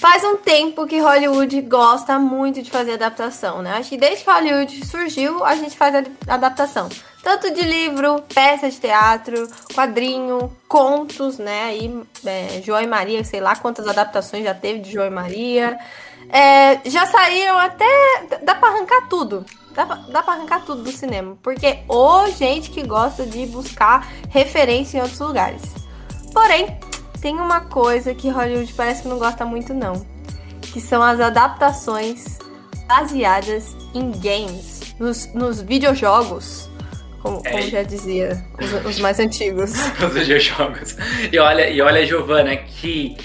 faz um tempo que Hollywood gosta muito de fazer adaptação, né? Acho que desde que Hollywood surgiu, a gente faz adaptação. Tanto de livro, peça de teatro, quadrinho, contos, né? Aí, é, João e Maria, sei lá quantas adaptações já teve de João e Maria. É, já saíram até. Dá pra arrancar tudo. Dá pra, dá pra arrancar tudo do cinema. Porque ô gente que gosta de buscar referência em outros lugares. Porém, tem uma coisa que Hollywood parece que não gosta muito, não. Que são as adaptações baseadas em games, nos, nos videojogos. Como, é. como já dizia, os, os mais antigos. os videojogos. E olha, e olha, Giovana, que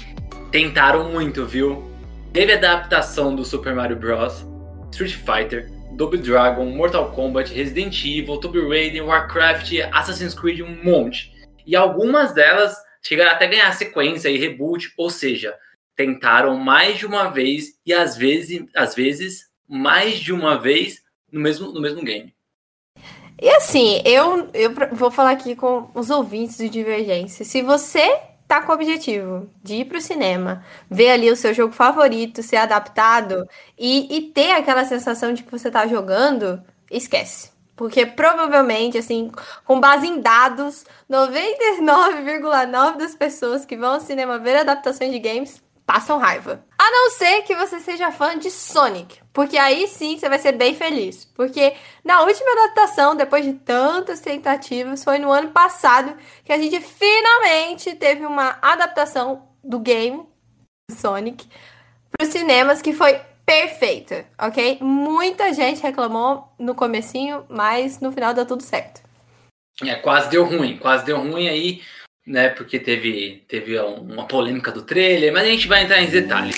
tentaram muito, viu? Teve adaptação do Super Mario Bros., Street Fighter, Double Dragon, Mortal Kombat, Resident Evil, Tomb Raider, Warcraft, Assassin's Creed, um monte. E algumas delas chegaram até ganhar sequência e reboot, ou seja, tentaram mais de uma vez e às vezes, às vezes mais de uma vez no mesmo, no mesmo game. E assim, eu, eu vou falar aqui com os ouvintes de Divergência. Se você tá com o objetivo de ir pro cinema, ver ali o seu jogo favorito ser adaptado e, e ter aquela sensação de que você tá jogando, esquece. Porque provavelmente, assim, com base em dados, 99,9% das pessoas que vão ao cinema ver adaptações de games passam raiva. A não ser que você seja fã de Sonic, porque aí sim você vai ser bem feliz. Porque na última adaptação, depois de tantas tentativas, foi no ano passado que a gente finalmente teve uma adaptação do game Sonic para os cinemas que foi perfeita, ok? Muita gente reclamou no comecinho, mas no final deu tudo certo. É, quase deu ruim, quase deu ruim aí, né? Porque teve, teve uma polêmica do trailer, mas a gente vai entrar em detalhes.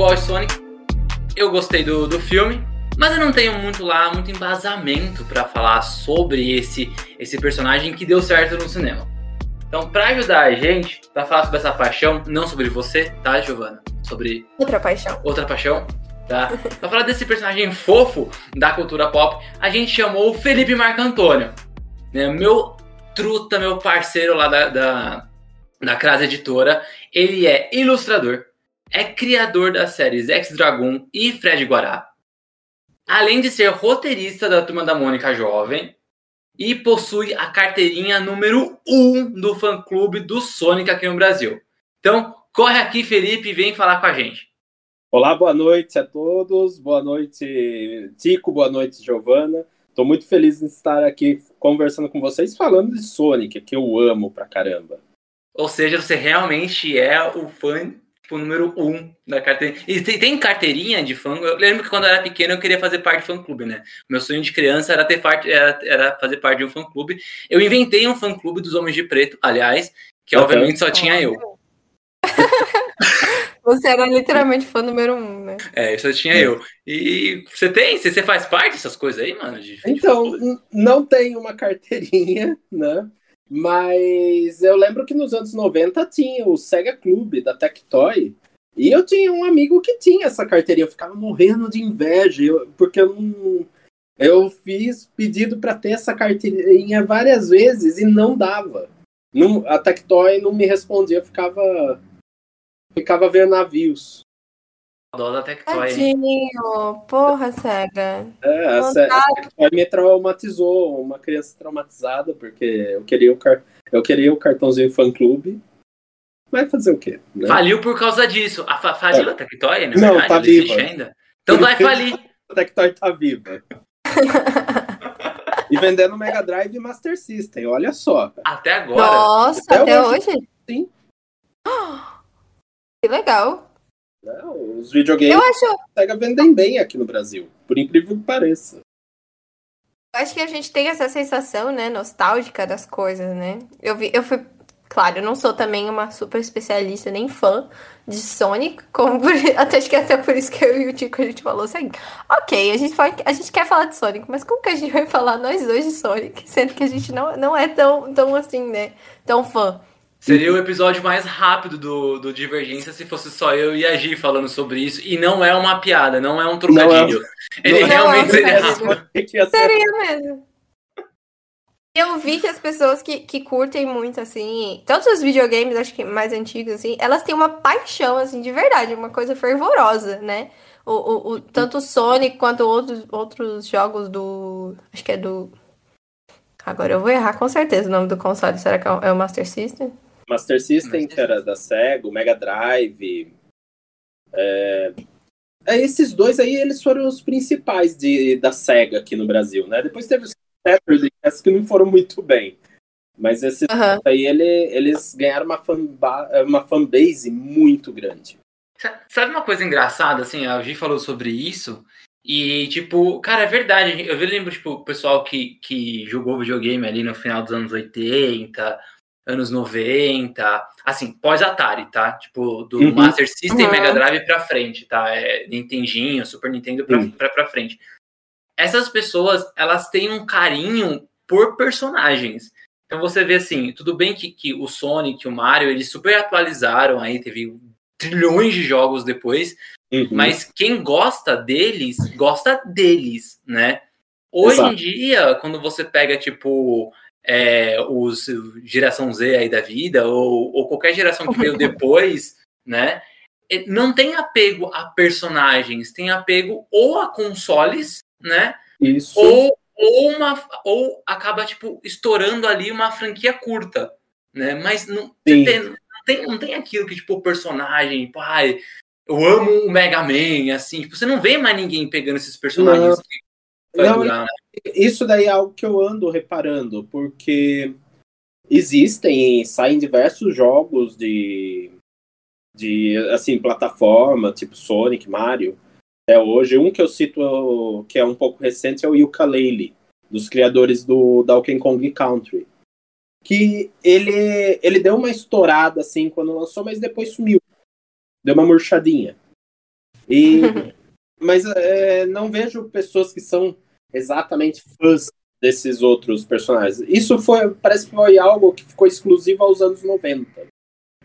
Gosto de Sonic, eu gostei do, do filme, mas eu não tenho muito lá, muito embasamento para falar sobre esse, esse personagem que deu certo no cinema. Então, para ajudar a gente, para falar sobre essa paixão, não sobre você, tá, Giovana? Sobre. Outra paixão. Outra paixão, tá? pra falar desse personagem fofo da cultura pop, a gente chamou o Felipe Marco Antônio, né? Meu truta, meu parceiro lá da, da, da Crase Editora. Ele é ilustrador, é criador das séries Ex-Dragon e Fred Guará, além de ser roteirista da Turma da Mônica Jovem e possui a carteirinha número 1 um do fã-clube do Sonic aqui no Brasil. Então, corre aqui, Felipe, e vem falar com a gente. Olá, boa noite a todos. Boa noite, Tico. Boa noite, Giovana. Estou muito feliz de estar aqui conversando com vocês, falando de Sonic, que eu amo pra caramba. Ou seja, você realmente é o fã tipo, número um da carteirinha. E tem, carteirinha de fã. Eu lembro que quando eu era pequeno eu queria fazer parte de fã clube, né? Meu sonho de criança era ter parte, era, era fazer parte de um fã clube. Eu inventei um fã clube dos Homens de Preto, aliás, que uhum. obviamente só tinha eu. Você era literalmente fã número um, né? É, só tinha é. eu. E você tem? Você, você faz parte dessas coisas aí, mano? De, então, não tem uma carteirinha, né? Mas eu lembro que nos anos 90 tinha o Sega Club da Tectoy. E eu tinha um amigo que tinha essa carteirinha. Eu ficava morrendo de inveja, eu, porque eu não. Eu fiz pedido para ter essa carteirinha várias vezes e não dava. Não, a Tectoy não me respondia, eu ficava. Ficava vendo navios. Dó da Tectoy. Tadinho, porra, Sega. É, a, Tectoy me traumatizou, uma criança traumatizada, porque eu queria o, car... eu queria o cartãozinho fã clube. Mas fazer o quê? Né? Faliu por causa disso. A fa faliu é. a Tectoy, né? Não, tá viva. ainda. Então vai falir. A Tectoy tá viva. e vendendo Mega Drive e Master System, olha só. Até agora. Nossa, até, até hoje? Sim. Que legal. Não, os videogames Eu acho, SEGA vendem bem aqui no Brasil, por incrível que pareça. eu acho que a gente tem essa sensação, né, nostálgica das coisas, né? Eu vi, eu fui, claro, eu não sou também uma super especialista nem fã de Sonic, como por- até acho que até por isso que eu e o Tico a gente falou assim, ok, a gente, fala, a gente quer falar de Sonic, mas como que a gente vai falar nós dois de Sonic, sendo que a gente não, não é tão, tão assim, né, tão fã. Seria o episódio mais rápido do, do Divergência se fosse só eu e a Gi falando sobre isso. E não é uma piada, não é um trocadilho. Ele não é realmente um seria rápido. Seria mesmo. Eu vi que as pessoas que, que curtem muito, assim, todos os videogames, acho que mais antigos, assim, elas têm uma paixão, assim, de verdade, uma coisa fervorosa, né? O, o, o- tanto o Sonic quanto outros, outros jogos do. Acho que é do. Agora eu vou errar com certeza o nome do console. Será que é o- é o Master System? Master System, que era da SEGA, o Mega Drive. É... é, esses dois aí, eles foram os principais de, da SEGA aqui no Brasil, né? Depois teve os Dreamcast que não foram muito bem. Mas esses Aham. aí, ele, eles ganharam uma, fanba uma fanbase muito grande. Sa- Sabe uma coisa engraçada, assim, a Gi falou sobre isso, e, tipo, cara, é verdade, eu lembro, tipo, o pessoal que, que jogou videogame ali no final dos anos 80, anos 90, assim, pós-Atari, tá? Tipo, do Uhum. Master System, Uhum. Mega Drive pra frente, tá? É Nintendinho, Super Nintendo pra, Uhum. pra, pra frente. Essas pessoas, elas têm um carinho por personagens. Então você vê assim, tudo bem que, que o Sonic, o Mario, eles super atualizaram aí, teve trilhões de jogos depois, Uhum. mas quem gosta deles, gosta deles, né? Hoje Exato. em dia, quando você pega, tipo, é, os geração Z aí da vida, ou, ou qualquer geração que veio depois, né? Não tem apego a personagens, tem apego ou a consoles, né? Isso. Ou, ou, uma, ou acaba, tipo, estourando ali uma franquia curta, né? Mas não, tem, não, tem, não tem aquilo que, tipo, o personagem, pai, eu amo o Mega Man, assim, tipo, você não vê mais ninguém pegando esses personagens Não. que Não, durar, né? Isso daí é algo que eu ando reparando, porque existem, saem diversos jogos de, de assim, plataforma, tipo Sonic, Mario. Até hoje, um que eu cito que é um pouco recente é o Yooka-Laylee, dos criadores do Donkey Kong Country. Que ele, ele deu uma estourada assim quando lançou, mas depois sumiu. Deu uma murchadinha. E, mas é, não vejo pessoas que são exatamente fãs desses outros personagens. Isso foi, parece que foi algo que ficou exclusivo aos anos 90.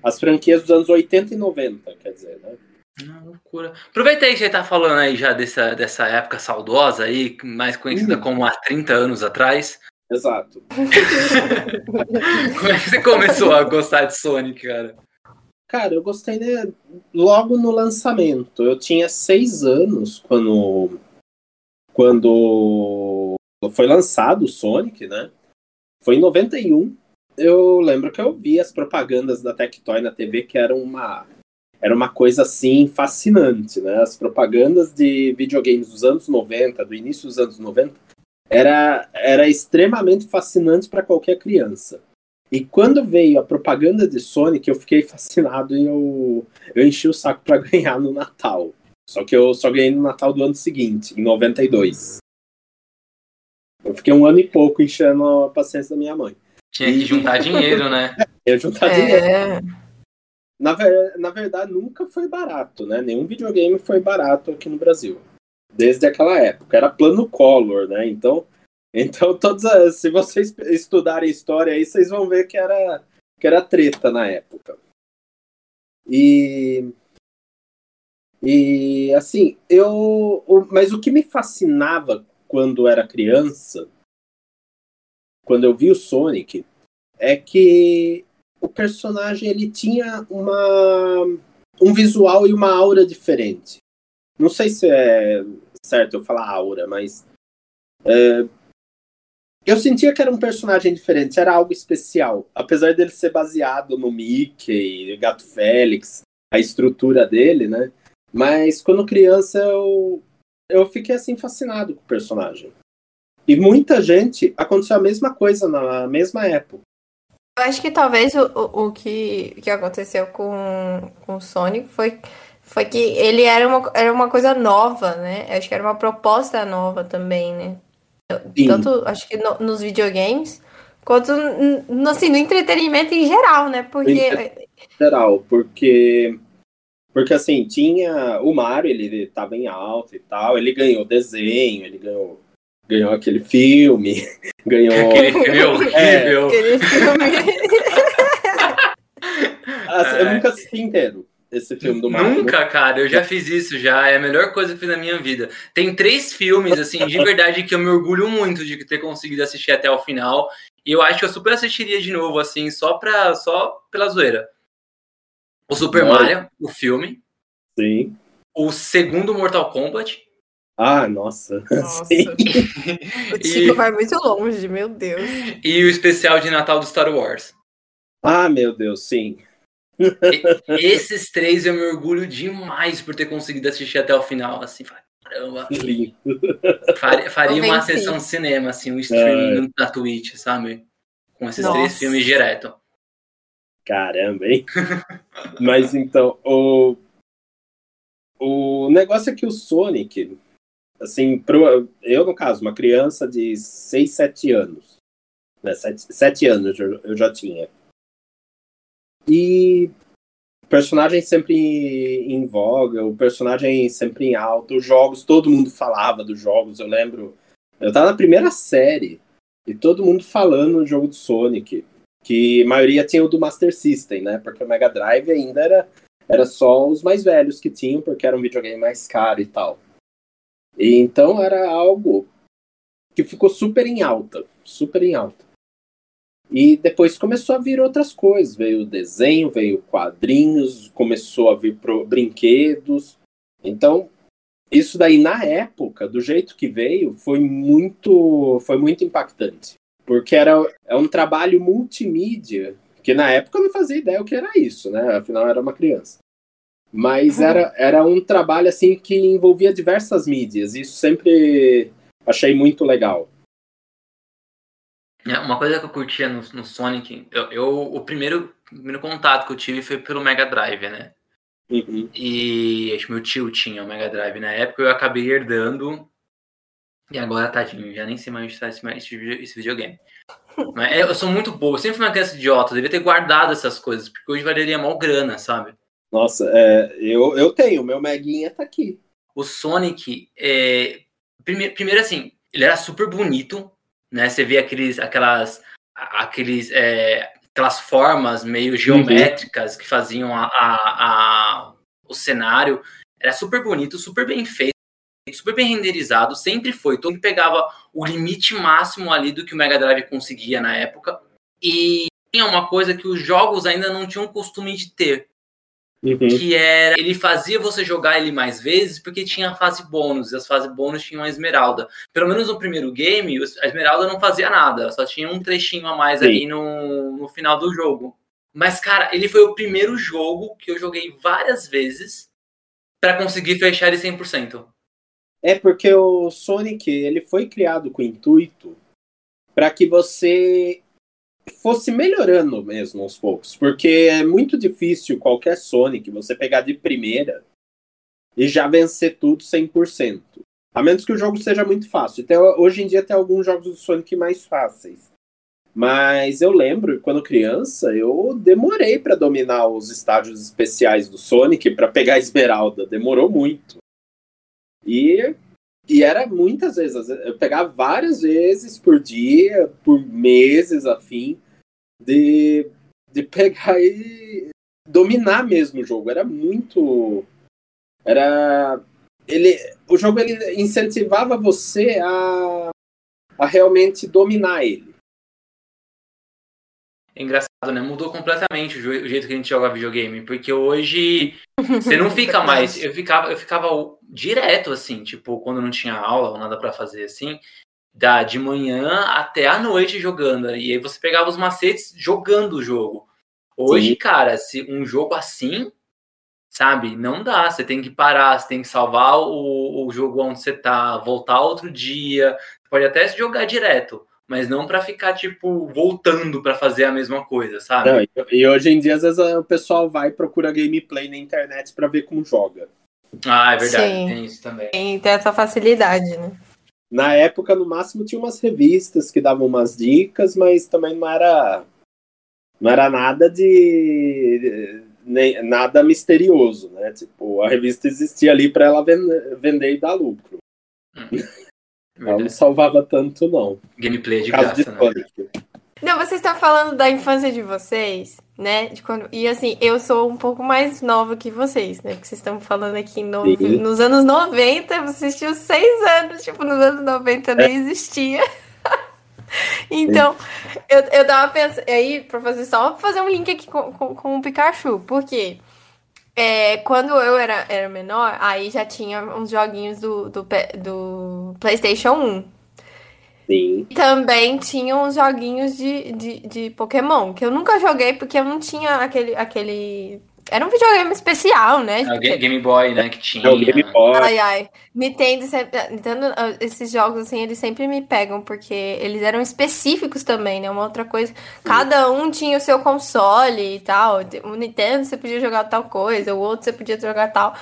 As franquias dos anos 80 e 90, quer dizer, né? Não, loucura. Aproveita aí que você tá falando aí já dessa, dessa época saudosa aí, mais conhecida Hum. como há 30 anos atrás. Exato. Como é que você começou a gostar de Sonic, cara? Cara, eu gostei né, logo no lançamento. Eu tinha seis anos quando, quando foi lançado o Sonic, né? Foi em 91. Eu lembro que eu vi as propagandas da Tectoy na TV, que era uma, era uma coisa assim fascinante, né? As propagandas de videogames dos anos 90, do início dos anos 90, era, era extremamente fascinante para qualquer criança. E quando veio a propaganda de Sonic, eu fiquei fascinado e eu, eu enchi o saco para ganhar no Natal. Só que eu só ganhei no Natal do ano seguinte, em 92. Eu fiquei um ano e pouco enchendo a paciência da minha mãe. Tinha que juntar dinheiro, né? Eu juntar dinheiro. É. Na, ver- na verdade, nunca foi barato, né? Nenhum videogame foi barato aqui no Brasil. Desde aquela época. Era plano color, né? Então, então todas as, se vocês estudarem história aí, vocês vão ver que era, que era treta na época. E. E assim, eu. mas o que me fascinava quando era criança, quando eu vi o Sonic, é que o personagem ele tinha uma um visual e uma aura diferente. Não sei se é certo eu falar aura, mas é, eu sentia que era um personagem diferente, era algo especial, apesar dele ser baseado no Mickey, Gato Félix, a estrutura dele, né? Mas quando criança eu eu fiquei assim fascinado com o personagem. E muita gente aconteceu a mesma coisa na mesma época. Eu acho que talvez o, o, o que, que aconteceu com, com o Sonic foi, foi que ele era uma, era uma coisa nova, né? Eu acho que era uma proposta nova também, né? Sim. Tanto, acho que no- nos videogames, quanto no, assim, no entretenimento em geral, né? Porque. geral, porque porque assim, tinha o Mario, ele tava em alta e tal, ele ganhou desenho, ele ganhou ganhou aquele filme, ganhou Aquele filme horrível. aquele filme. Assim, eu nunca assisti inteiro esse filme do Mario. Nunca, cara, eu já fiz isso já. É a melhor coisa que fiz na minha vida. Tem três filmes, assim, de verdade, que eu me orgulho muito de ter conseguido assistir até o final. E eu acho que eu super assistiria de novo, assim, só, pra, só pela zoeira. O Super Olha. Mario, o filme. Sim. O segundo Mortal Kombat. Ah, nossa. Nossa. Sim. O Chico vai muito longe, meu Deus. E o especial de Natal do Star Wars. Ah, meu Deus, sim. Esses três eu me orgulho demais por ter conseguido assistir até o final, assim, caramba. Lindo. Faria, faria uma sessão de cinema, assim, um streaming na Twitch, sabe? Com esses três Nossa. filmes direto. Caramba, hein? Mas então, o, o negócio é que o Sonic, assim, pro, eu, no caso, uma criança de 6, 7 anos, né? 7, 7 anos eu, eu já tinha. E personagem sempre em voga, o personagem sempre em alta, os jogos, todo mundo falava dos jogos, eu lembro. Eu tava na primeira série e todo mundo falando do jogo do Sonic que a maioria tinha o do Master System, né? Porque o Mega Drive ainda era, era só os mais velhos que tinham, porque era um videogame mais caro e tal. E então era algo que ficou super em alta, super em alta. E depois começou a vir outras coisas, veio o desenho, veio quadrinhos, começou a vir pro brinquedos. Então, isso daí na época, do jeito que veio, foi muito, foi muito impactante. Porque era é um trabalho multimídia, que na época eu não fazia ideia o que era isso, né? Afinal, eu era uma criança. Mas era, era um trabalho assim que envolvia diversas mídias. Isso sempre achei muito legal. É, Uma coisa que eu curtia no, no Sonic, eu, eu- o primeiro, primeiro contato que eu tive foi pelo Mega Drive, né? Uhum. E acho que meu tio tinha o Mega Drive na época, eu acabei herdando. E agora, tadinho, já nem sei mais onde está esse, esse vide- esse videogame. Mas eu sou muito bobo, eu sempre fui uma criança idiota, eu devia ter guardado essas coisas, porque hoje valeria mal grana, sabe? Nossa, é, eu, eu tenho, meu Meguinha tá aqui. o Sonic, é, prime- primeiro assim, ele era super bonito, né? Você vê aqueles, aquelas, aqueles, é, aquelas formas meio geométricas que faziam a, a- a- o cenário. Era super bonito, super bem feito, super bem renderizado, sempre foi. Todo mundo pegava o limite máximo ali do que o Mega Drive conseguia na época. E tinha uma coisa que os jogos ainda não tinham costume de ter, Uhum. que era ele fazia você jogar ele mais vezes porque tinha a fase bônus, e as fases bônus tinham a esmeralda. Pelo menos no primeiro game, a esmeralda não fazia nada, só tinha um trechinho a mais Sim. ali no, no final do jogo. Mas, cara, ele foi o primeiro jogo que eu joguei várias vezes pra conseguir fechar ele 100%. É porque o Sonic ele foi criado com o intuito para que você fosse melhorando mesmo aos poucos, porque é muito difícil qualquer Sonic você pegar de primeira e já vencer tudo 100%. A menos que o jogo seja muito fácil. Hoje em dia tem alguns jogos do Sonic mais fáceis. Mas eu lembro, quando criança, eu demorei para dominar os estágios especiais do Sonic para pegar a Esmeralda. Demorou muito. E, e era muitas vezes. Eu pegava várias vezes por dia, por meses, afim, de, de pegar e dominar mesmo o jogo. Era muito. Era. Ele, o jogo ele incentivava você a, a realmente dominar ele. É engraçado, né? Mudou completamente o jeito que a gente joga videogame, porque hoje Você não fica mais. Eu ficava, eu ficava direto, assim, tipo, quando não tinha aula ou nada pra fazer, assim, da, de manhã até a noite jogando. E aí você pegava os macetes jogando o jogo. Hoje, Sim. cara, se um jogo assim, sabe, não dá. Você tem que parar, você tem que salvar o, o jogo onde você tá, voltar outro dia. Pode até jogar direto. mas não para ficar, tipo, voltando para fazer a mesma coisa, sabe? Não, e, e hoje em dia, às vezes, o pessoal vai e procura gameplay na internet para ver como joga. Ah, é verdade, Sim. tem isso também. Tem, tem essa facilidade, né? Na época, no máximo, tinha umas revistas que davam umas dicas, mas também não era. Não era nada de. nem- nada misterioso, né? Tipo, a revista existia ali para ela ven- vender e dar lucro. Ela não salvava tanto, não. Gameplay de caso de graça, né? Não, vocês estão falando da infância de vocês, né? De quando... E assim, eu sou um pouco mais nova que vocês, né? Porque vocês estão falando aqui no... Sim. nos anos 90, vocês tinham seis anos, tipo, nos anos 90 É. nem existia. então, eu, eu tava pensando. Aí, pra fazer só pra fazer um link aqui com, com, com o Pikachu, porque é, quando eu era, era menor, aí já tinha uns joguinhos do, do, do PlayStation 1. Sim. Também tinha uns joguinhos de, de, de Pokémon, que eu nunca joguei porque eu não tinha aquele, aquele... Era um videogame especial, né? É Porque- Game Boy, né, que tinha. É o Game Boy. Ai, ai. Nintendo, sempre, Nintendo, ah, esses jogos, assim, eles sempre me pegam, porque eles eram específicos também, né? Uma outra coisa. Cada um tinha o seu console e tal. O Nintendo você podia jogar tal coisa, o outro você podia jogar tal.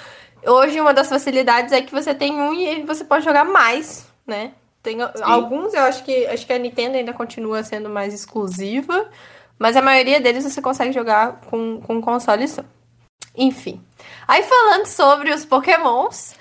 Hoje, uma das facilidades é que você tem um e você pode jogar mais, né? Tem alguns, eu acho que acho que a Nintendo ainda continua sendo mais exclusiva, mas a maioria deles você consegue jogar com, com console só. Enfim. Aí falando sobre os Pokémons,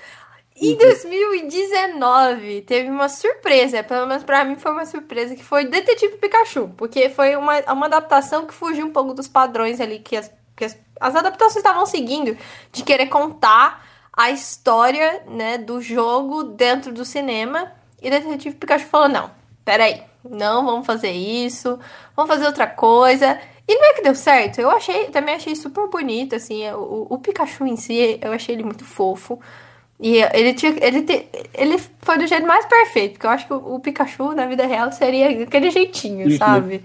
em 2019 teve uma surpresa, pelo menos pra mim foi uma surpresa, que foi Detetive Pikachu, porque foi uma, uma adaptação que fugiu um pouco dos padrões ali que as, que as, as adaptações estavam seguindo, de querer contar a história, né, do jogo dentro do cinema, e Detetive Pikachu falou, não, peraí, não vamos fazer isso, vamos fazer outra coisa, e não é que deu certo, eu achei, também achei super bonito, assim, o, o Pikachu em si, eu achei ele muito fofo, e ele tinha, ele, te, ele foi do jeito mais perfeito, porque eu acho que o, o Pikachu na vida real seria aquele jeitinho, Uhum. sabe?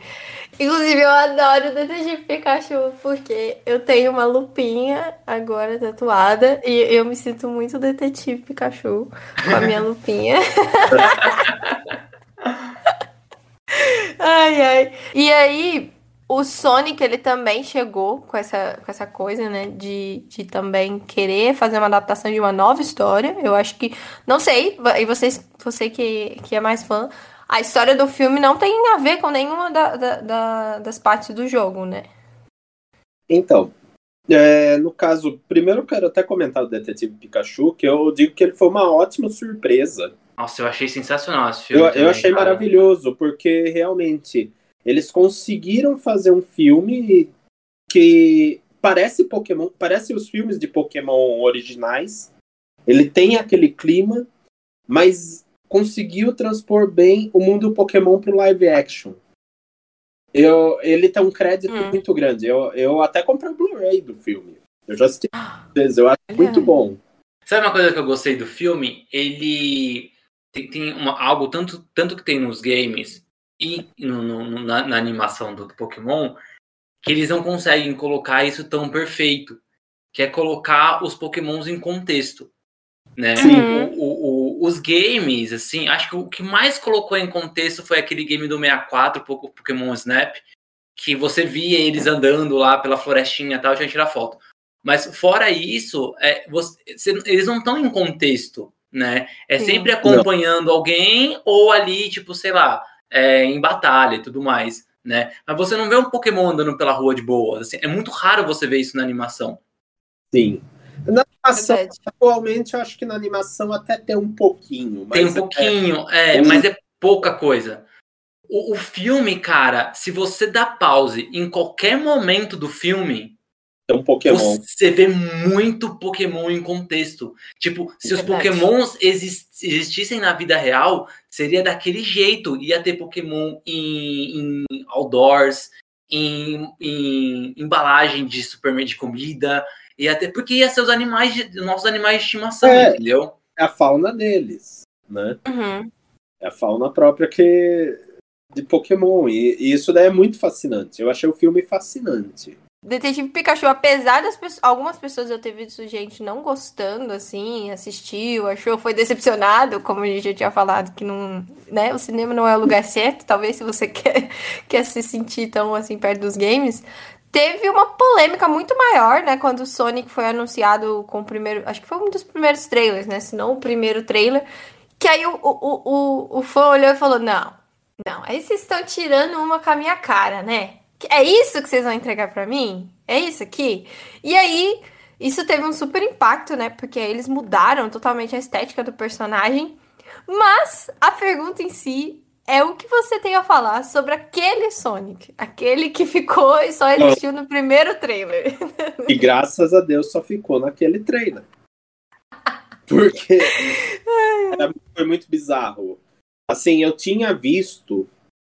Inclusive, eu adoro o Detetive Pikachu, porque eu tenho uma lupinha agora tatuada, e eu me sinto muito Detetive Pikachu com a minha lupinha. ai, ai. E aí, o Sonic, ele também chegou com essa, com essa coisa, né? De, de também querer fazer uma adaptação de uma nova história. Eu acho que. Não sei, e vocês, você que, que é mais fã, a história do filme não tem a ver com nenhuma da, da- da- das partes do jogo, né? Então, é, no caso, primeiro eu quero até comentar o Detetive Pikachu, que eu digo que ele foi uma ótima surpresa. Nossa, eu achei sensacional esse filme. Eu, eu também, achei cara. maravilhoso, porque realmente eles conseguiram fazer um filme que parece Pokémon, parece os filmes de Pokémon originais. Ele tem aquele clima, mas conseguiu transpor bem o mundo Pokémon pro live action. Eu, ele tem um crédito Hum. muito grande. Eu, eu até comprei o Blu-ray do filme. Eu já assisti várias vezes, eu acho Olha. muito bom. Sabe uma coisa que eu gostei do filme? Ele tem, tem uma- algo tanto, tanto que tem nos games e no- no- na, na animação do Pokémon que eles não conseguem colocar isso tão perfeito, que é colocar os Pokémons em contexto, né? Sim. O- o- o- os games, assim, acho que o que mais colocou em contexto foi aquele game do 64, Poco- Pokémon Snap, que você via eles andando lá pela florestinha e tal, já tirar foto. Mas fora isso, é, você- eles não estão em contexto, né? É sempre acompanhando alguém ou ali, tipo, sei lá, é, em batalha e tudo mais, né? Mas você não vê um Pokémon andando pela rua de boa. assim, é muito raro você ver isso na animação. Sim. Na animação, Verdade. atualmente, eu acho que na animação até tem um pouquinho. Mas Tem um é- pouquinho, é, Sim. mas é pouca coisa. O, o filme, cara, se você dá pause em qualquer momento do filme, é um Pokémon. Você vê muito Pokémon em contexto. Tipo, se os. Pokémons exis- existissem na vida real, seria daquele jeito. Ia ter Pokémon em, em outdoors, em, em embalagem de supermercado de comida. Ia ter, porque ia ser os animais, de, nossos animais de estimação, É. entendeu? É a fauna deles, né? Uhum. É a fauna própria que de Pokémon. E, e isso daí é muito fascinante. Eu achei o filme fascinante. Detetive Pikachu, apesar das pessoas, algumas pessoas eu ter visto gente não gostando, assim, assistiu, achou, foi decepcionado, como a gente já tinha falado, que não, né, o cinema não é o lugar certo, talvez se você quer, quer se sentir tão, assim, perto dos games, teve uma polêmica muito maior, né, quando o Sonic foi anunciado com o primeiro, acho que foi um dos primeiros trailers, né, se não o primeiro trailer, que aí o, o, o, o fã olhou e falou, não, não, aí vocês estão tirando uma com a minha cara, né, é isso que vocês vão entregar para mim? É isso aqui? E aí, isso teve um super impacto, né? Porque eles mudaram totalmente a estética do personagem. Mas a pergunta em si é o que você tem a falar sobre aquele Sonic, aquele que ficou e só existiu no primeiro trailer. E graças a Deus só ficou naquele trailer. Porque era, foi muito bizarro. Assim, eu tinha visto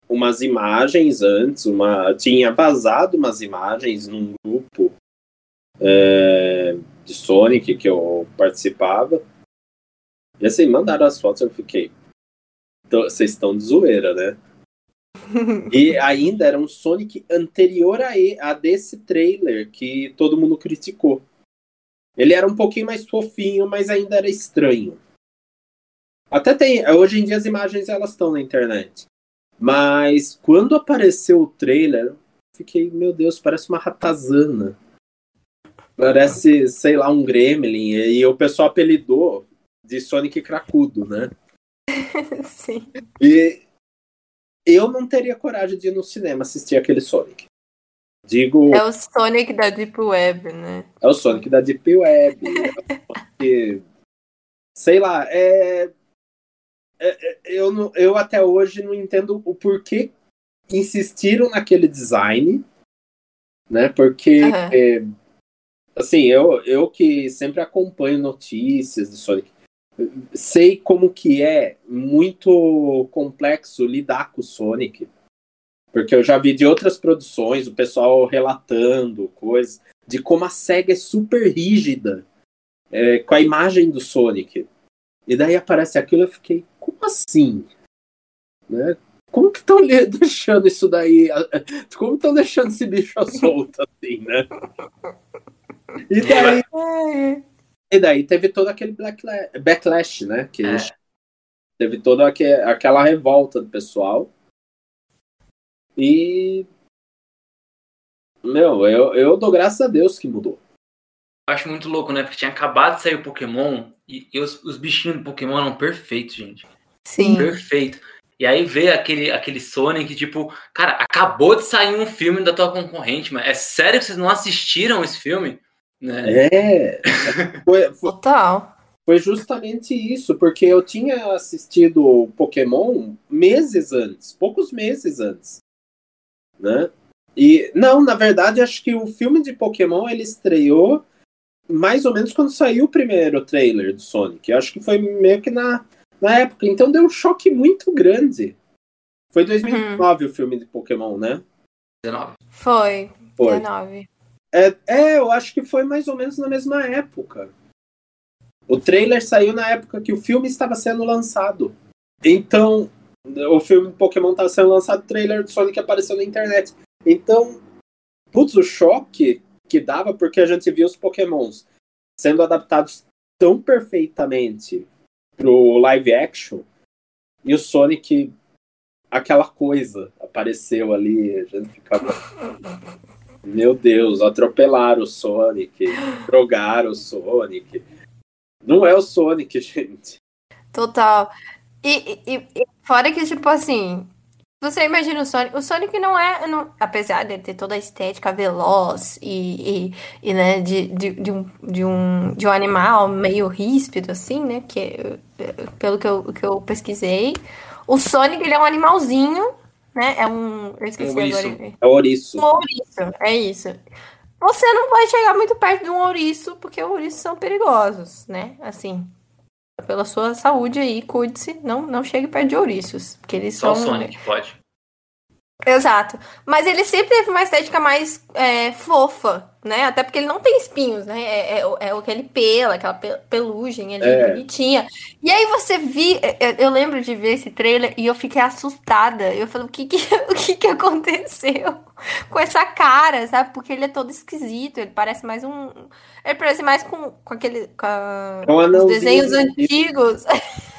umas imagens antes, uma tinha vazado umas imagens num grupo é, de Sonic que eu participava. E assim, mandaram as fotos, eu fiquei. Vocês estão de zoeira, né? e ainda era um Sonic anterior a, a desse trailer que todo mundo criticou. Ele era um pouquinho mais fofinho, mas ainda era estranho. Até tem. Hoje em dia as imagens elas estão na internet. Mas quando apareceu o trailer, fiquei, meu Deus, parece uma ratazana. Parece, sei lá, um gremlin. E o pessoal apelidou de Sonic Cracudo, né? Sim. E eu não teria coragem de ir no cinema assistir aquele Sonic. Digo. É o Sonic da Deep Web, né? É o Sonic da Deep Web. é sei lá, é eu, não, eu até hoje não entendo o porquê insistiram naquele design, né? Porque, uhum. é, assim, eu, eu que sempre acompanho notícias de Sonic, sei como que é muito complexo lidar com o Sonic. Porque eu já vi de outras produções o pessoal relatando coisas de como a SEGA é super rígida é, com a imagem do Sonic. E daí aparece aquilo eu fiquei, como assim? Né? Como que estão deixando isso daí? Como estão deixando esse bicho solto assim, né? E daí, e daí teve todo aquele backlash, né? Que é. teve toda aquela revolta do pessoal. E. Meu, eu, eu dou graças a Deus que mudou. Eu acho muito louco, né? Porque tinha acabado de sair o Pokémon e, e os, os, bichinhos do Pokémon eram perfeitos, gente. Sim. Perfeito. E aí vê aquele, aquele Sonic, tipo, cara, acabou de sair um filme da tua concorrente, mas é sério que vocês não assistiram esse filme? Né? É. Foi, foi, Total. Foi justamente isso, porque eu tinha assistido Pokémon meses antes, poucos meses antes, né? E não, na verdade, acho que o filme de Pokémon ele estreou mais ou menos quando saiu o primeiro trailer do Sonic. Eu acho que foi meio que na, na época. Então deu um choque muito grande. Foi 2009 uhum. o filme de Pokémon, né? 19. Foi. foi. 19. É, é, eu acho que foi mais ou menos na mesma época. O trailer saiu na época que o filme estava sendo lançado. Então, o filme de Pokémon estava sendo lançado, o trailer do Sonic apareceu na internet. Então, putz, o choque que dava porque a gente viu os Pokémons sendo adaptados tão perfeitamente pro live action e o Sonic aquela coisa apareceu ali, a gente ficava meu Deus, atropelaram o Sonic, drogaram o Sonic. Não é o Sonic, gente. Total. E, e, e fora que, tipo assim, você imagina o Sonic. O Sonic não é. Não, apesar de ter toda a estética veloz e, e, e né, de, de, de, um, de, um, de um animal meio ríspido, assim, né? Que, pelo que eu, que eu pesquisei. O Sonic ele é um animalzinho, né? É um. Eu esqueci um agora. É ouriço. Um ouriço, é isso. Você não pode chegar muito perto de um ouriço, porque os ouriços são perigosos, né? Assim, pela sua saúde aí, cuide-se, não, não chegue perto de ouriços, porque eles Só são... o Sonic pode. Exato. Mas ele sempre teve uma estética mais é, fofa, né? Até porque ele não tem espinhos, né? É, é, é aquele pelo, aquela pelugem ali é. bonitinha. E aí você vi, é, é, eu lembro de ver esse trailer e eu fiquei assustada. Eu falei, o que que, o que, que aconteceu com essa cara, sabe? Porque ele é todo esquisito, ele parece mais um. Ele parece mais com, com aquele. com, a, com os desenhos antigos.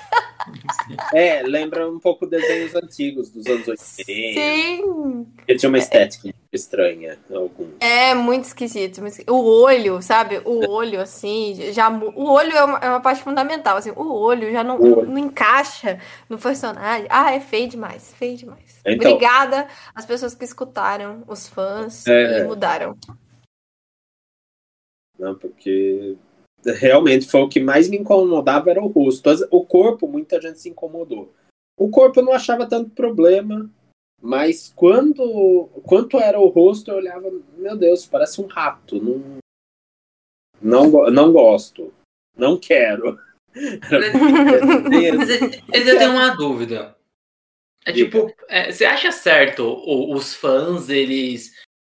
É, lembra um pouco desenhos antigos dos anos 80. Sim. Ele tinha uma estética é. estranha. Algum. É, muito esquisito. O olho, sabe? O olho, assim, já. O olho é uma, é uma parte fundamental. Assim, o olho já não, olho. não encaixa no personagem. Ah, é feio demais, feio demais. Então, Obrigada às pessoas que escutaram, os fãs, é... e mudaram. Não, porque realmente foi o que mais me incomodava era o rosto. O corpo, muita gente se incomodou. O corpo eu não achava tanto problema, mas quando quanto era o rosto, eu olhava, meu Deus, parece um rato. Não, não, não gosto. Não quero. Mas eu tenho uma dúvida. É tipo, é, você acha certo os fãs, eles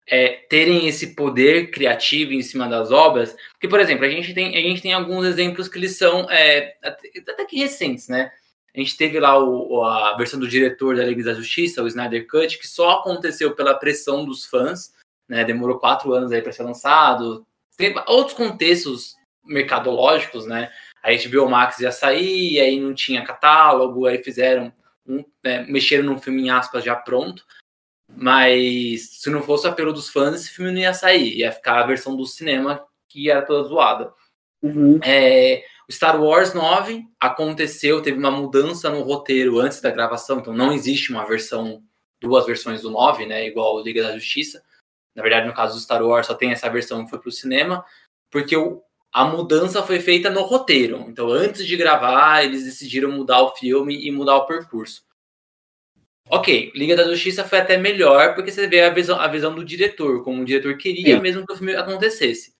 é, terem esse poder criativo em cima das obras. Porque, por exemplo, a gente tem, a gente tem alguns exemplos que eles são é, até que recentes, né? A gente teve lá o, a versão do diretor da Liga da Justiça, o Snyder Cut, que só aconteceu pela pressão dos fãs, né? Demorou quatro anos aí para ser lançado. Tem outros contextos mercadológicos, né? A HBO Max ia sair, aí não tinha catálogo, aí fizeram um, é, mexeram num filme em aspas já pronto. Mas se não fosse o apelo dos fãs, esse filme não ia sair. Ia ficar a versão do cinema que era toda zoada. Uhum. É, o Star Wars 9 aconteceu, teve uma mudança no roteiro antes da gravação, então não existe uma versão, duas versões do 9, né? Igual Liga da Justiça. Na verdade, no caso do Star Wars, só tem essa versão que foi para o cinema, porque o, a mudança foi feita no roteiro. Então, antes de gravar, eles decidiram mudar o filme e mudar o percurso. Ok, Liga da Justiça foi até melhor, porque você vê a visão, a visão do diretor, como o diretor queria Sim. mesmo que o filme acontecesse.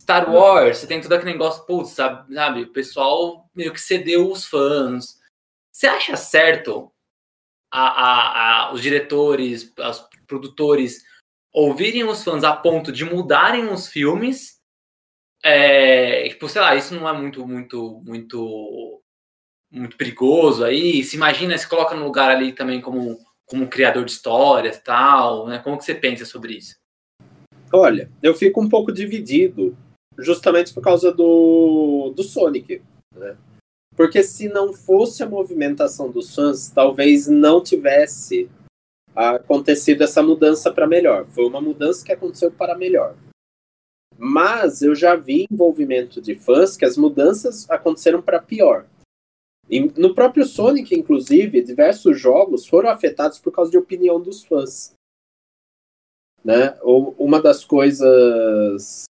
Star Wars, você tem todo aquele negócio, putz, sabe, sabe, o pessoal meio que cedeu os fãs. Você acha certo a, a, a, os diretores, os produtores ouvirem os fãs a ponto de mudarem os filmes? É, tipo, sei lá, isso não é muito, muito, muito muito perigoso aí? Se imagina, se coloca no lugar ali também como, como criador de histórias tal, né? Como que você pensa sobre isso? Olha, eu fico um pouco dividido, justamente por causa do, do Sonic, né? Porque se não fosse a movimentação dos fãs, talvez não tivesse acontecido essa mudança para melhor. Foi uma mudança que aconteceu para melhor. Mas eu já vi envolvimento de fãs que as mudanças aconteceram para pior. No próprio Sonic, inclusive, diversos jogos foram afetados por causa de opinião dos fãs. Né? Uma das coisas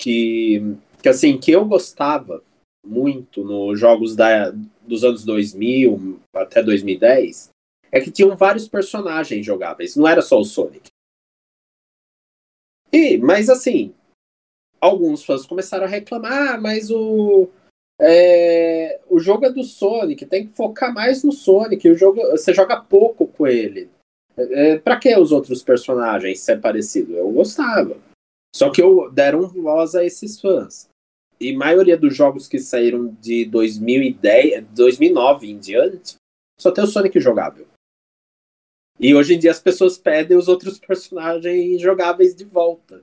que, que assim que eu gostava muito nos jogos da, dos anos 2000 até 2010 é que tinham vários personagens jogáveis, não era só o Sonic. E, mas assim, alguns fãs começaram a reclamar, ah, mas o é, o jogo é do Sonic, tem que focar mais no Sonic. O jogo, você joga pouco com ele. É, pra que os outros personagens ser parecido? Eu gostava. Só que eu deram voz a esses fãs. E maioria dos jogos que saíram de 2010, 2009 em diante, só tem o Sonic jogável. E hoje em dia as pessoas pedem os outros personagens jogáveis de volta.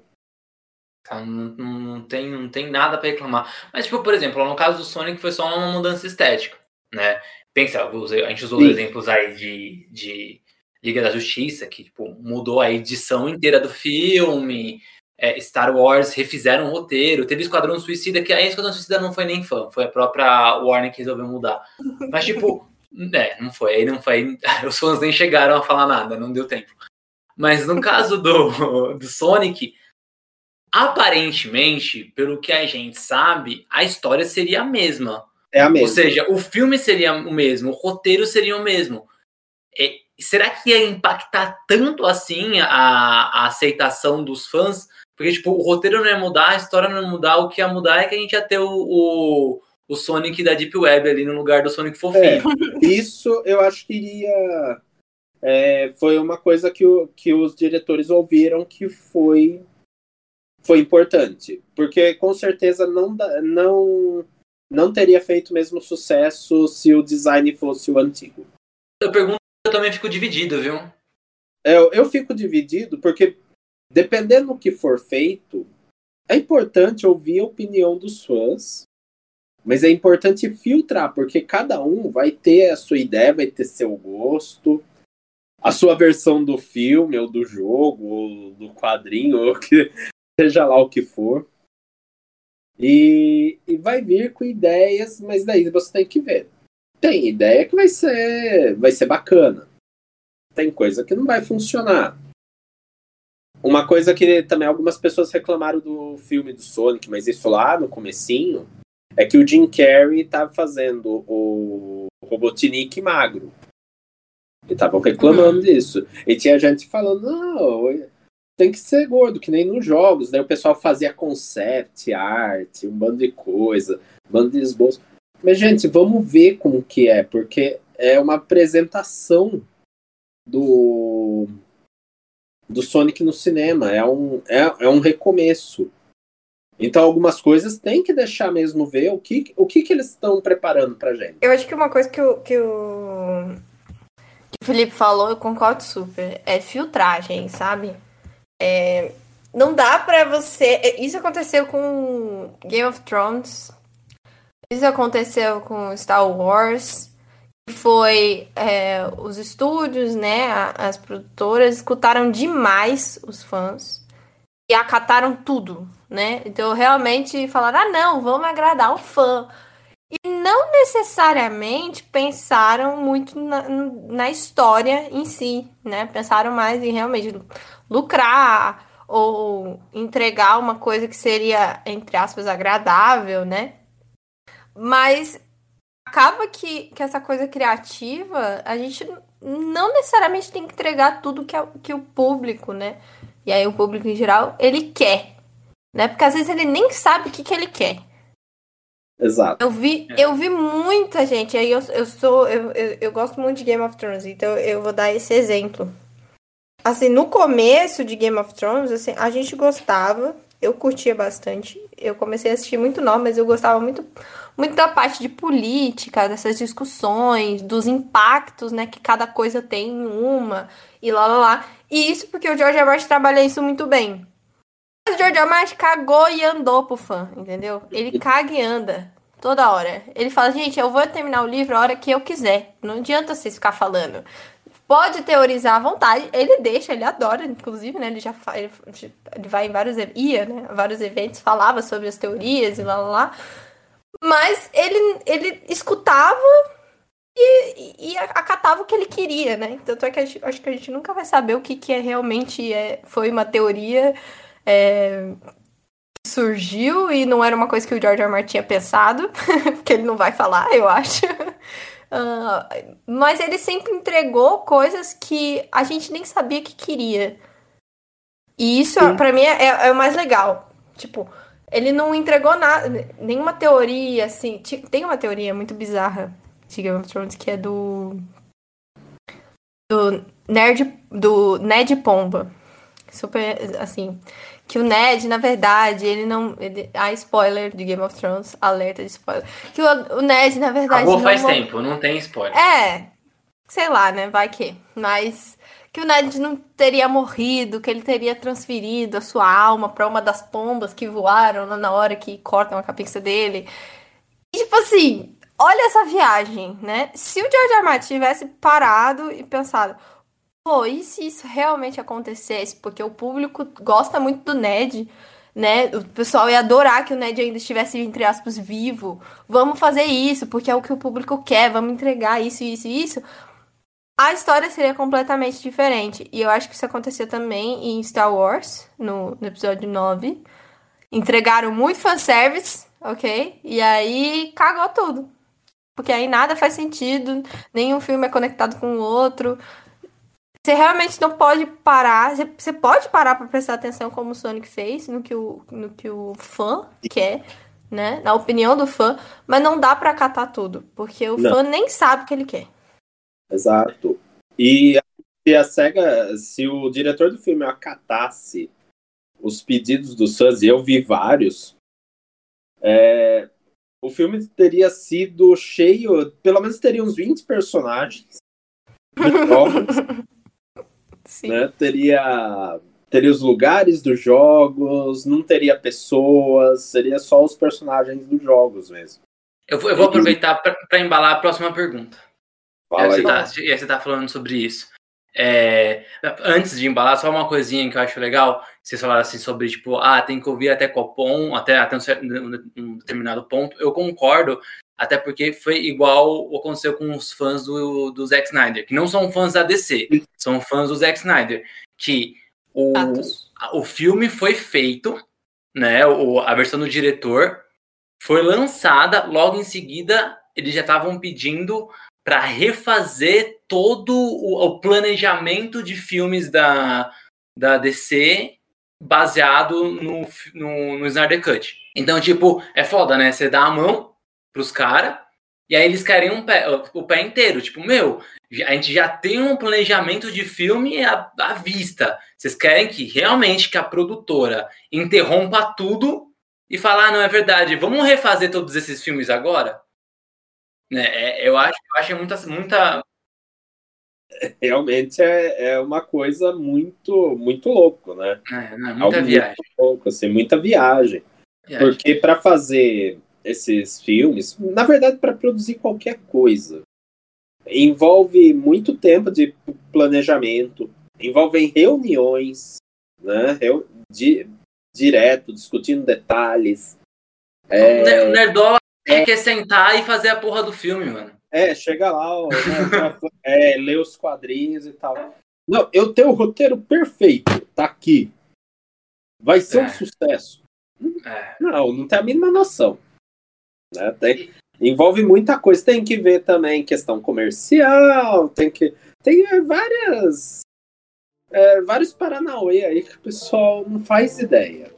Tá? Não, não, não, tem, não tem nada para reclamar. Mas, tipo, por exemplo, no caso do Sonic foi só uma mudança estética, né? Pensa, a gente usou Sim. exemplos aí de, de Liga da Justiça, que tipo, mudou a edição inteira do filme. É, Star Wars refizeram o roteiro. Teve Esquadrão Suicida, que a Esquadrão Suicida não foi nem fã, foi a própria Warner que resolveu mudar. Mas, tipo, é, não foi. Aí não foi. Os fãs nem chegaram a falar nada, não deu tempo. Mas no caso do, do Sonic, aparentemente, pelo que a gente sabe, a história seria a mesma. É a mesma. Ou seja, o filme seria o mesmo, o roteiro seria o mesmo. E, será que ia impactar tanto assim a, a aceitação dos fãs? Porque, tipo, o roteiro não ia mudar, a história não ia mudar, o que ia mudar é que a gente ia ter o, o, o Sonic da Deep Web ali no lugar do Sonic fofinho. É, isso eu acho que iria é, foi uma coisa que, o, que os diretores ouviram que foi, foi importante. Porque com certeza não, não, não teria feito o mesmo sucesso se o design fosse o antigo. Eu pergunto, eu também fico dividido, viu? Eu, eu fico dividido porque, dependendo do que for feito, é importante ouvir a opinião dos fãs, mas é importante filtrar, porque cada um vai ter a sua ideia, vai ter seu gosto a sua versão do filme, ou do jogo, ou do quadrinho, ou que seja lá o que for. E, e vai vir com ideias, mas daí você tem que ver. Tem ideia que vai ser, vai ser bacana. Tem coisa que não vai funcionar. Uma coisa que também algumas pessoas reclamaram do filme do Sonic, mas isso lá no comecinho, é que o Jim Carrey estava fazendo o Robotnik magro. E estavam reclamando disso. E tinha gente falando, não, tem que ser gordo, que nem nos jogos. Daí o pessoal fazia concept, arte, um bando de coisa, um bando de esboço. Mas, gente, vamos ver como que é, porque é uma apresentação do do Sonic no cinema. É um, é, é um recomeço. Então, algumas coisas tem que deixar mesmo ver o que, o que, que eles estão preparando pra gente. Eu acho que uma coisa que o, que o que o Felipe falou, eu concordo super. É filtragem, sabe? É, não dá pra você. É, isso aconteceu com Game of Thrones. Isso aconteceu com Star Wars. Foi é, os estúdios, né? As produtoras escutaram demais os fãs e acataram tudo, né? Então realmente falaram: ah, não, vamos agradar o fã e não necessariamente pensaram muito na, na, história em si, né? Pensaram mais em realmente lucrar ou entregar uma coisa que seria, entre aspas, agradável, né? Mas acaba que, que essa coisa criativa, a gente não necessariamente tem que entregar tudo que, é, que o público, né? E aí o público em geral, ele quer, né? Porque às vezes ele nem sabe o que, que ele quer. Exato. Eu vi, é. eu vi muita gente, aí eu, eu sou, eu, eu, eu, gosto muito de Game of Thrones, então eu vou dar esse exemplo. Assim, no começo de Game of Thrones, assim, a gente gostava, eu curtia bastante. Eu comecei a assistir muito nova, mas eu gostava muito, muito da parte de política, dessas discussões, dos impactos, né, que cada coisa tem em uma, e lá lá lá. E isso porque o George R. Martin trabalha isso muito bem. Mas o George R. Martin cagou e andou pro fã, entendeu? Ele caga e anda. Toda hora. Ele fala, gente, eu vou terminar o livro a hora que eu quiser. Não adianta vocês ficar falando. Pode teorizar à vontade. Ele deixa, ele adora, inclusive, né? Ele já faz, ele vai em vários ia, né? Vários eventos, falava sobre as teorias e lá lá lá. Mas ele, ele escutava e, e acatava o que ele queria, né? Tanto é que gente, acho que a gente nunca vai saber o que, que é realmente é, foi uma teoria é, surgiu e não era uma coisa que o George R. Martin tinha pensado, porque ele não vai falar, eu acho. Uh, mas ele sempre entregou coisas que a gente nem sabia que queria. E isso, para mim, é, é, o mais legal. Tipo, ele não entregou nada, nenhuma teoria, assim. Tem uma teoria muito bizarra de Game of Thrones que é do. Do Nerd. Do Ned Pomba. Super, assim que o Ned, na verdade, ele não. Ele, ah, spoiler de Game of Thrones, alerta de spoiler. Que o, o Ned, na verdade. Acabou faz não, tempo, não tem spoiler. É. Sei lá, né? Vai que. Mas. Que o Ned não teria morrido, que ele teria transferido a sua alma para uma das pombas que voaram na hora que cortam a cabeça dele. E, tipo assim, olha essa viagem, né? Se o George R. Martin tivesse parado e pensado, pô, e se isso realmente acontecesse? Porque o público gosta muito do Ned, né? O pessoal ia adorar que o Ned ainda estivesse, entre aspas, vivo. Vamos fazer isso, porque é o que o público quer, vamos entregar isso, isso e isso. A história seria completamente diferente. E eu acho que isso aconteceu também em Star Wars, no, no episódio 9. Entregaram muito fanservice, ok? E aí cagou tudo. Porque aí nada faz sentido, nenhum filme é conectado com o outro. Você realmente não pode parar. Você pode parar para prestar atenção como o Sonic fez, no que o, no que o fã quer, né? Na opinião do fã, mas não dá para catar tudo, porque o não. fã nem sabe o que ele quer. Exato. E se a SEGA, se o diretor do filme acatasse os pedidos dos fãs, e eu vi vários, é, o filme teria sido cheio, pelo menos teria uns 20 personagens jogos, né? Teria teria os lugares dos jogos, não teria pessoas, seria só os personagens dos jogos mesmo. Eu vou, eu vou aproveitar para embalar a próxima pergunta. Fala você aí. aí você tá falando sobre isso. É, antes de embalar, só uma coisinha que eu acho legal. Vocês falaram assim sobre, tipo, ah, tem que ouvir até qual ponto, até, até um, certo, um determinado ponto. Eu concordo, até porque foi igual aconteceu com os fãs do, do Zack Snyder, que não são fãs da DC, são fãs do Zack Snyder. Que o, o filme foi feito, né? O, a versão do diretor foi lançada, logo em seguida eles já estavam pedindo para refazer todo o, o planejamento de filmes da, da DC baseado no, no, no Snyder Cut. Então, tipo, é foda, né? Você dá a mão pros caras e aí eles querem um pé, o pé inteiro. Tipo, meu, a gente já tem um planejamento de filme à, à vista. Vocês querem que realmente que a produtora interrompa tudo e falar, ah, não é verdade, vamos refazer todos esses filmes agora? Né, é, eu acho, eu acho muita, muita. Realmente é, é uma coisa muito, muito louco, né? É, não, muita Algo viagem. Muito louco, assim, muita viagem. viagem. Porque para fazer esses filmes, na verdade, para produzir qualquer coisa, envolve muito tempo de planejamento, envolvem reuniões, né? Reu- di- direto, discutindo detalhes. É, O Ner- Nerdola quer sentar e fazer a porra do filme, mano. É, chega lá, ó, né, é, lê os quadrinhos e tal. Não, eu tenho o roteiro perfeito, tá aqui. Vai ser É. um sucesso. É. Não, não tem a mínima noção. Né? Tem- envolve muita coisa. Tem que ver também questão comercial, tem que. Tem é, várias. é, vários Paranauê aí que o pessoal não faz ideia.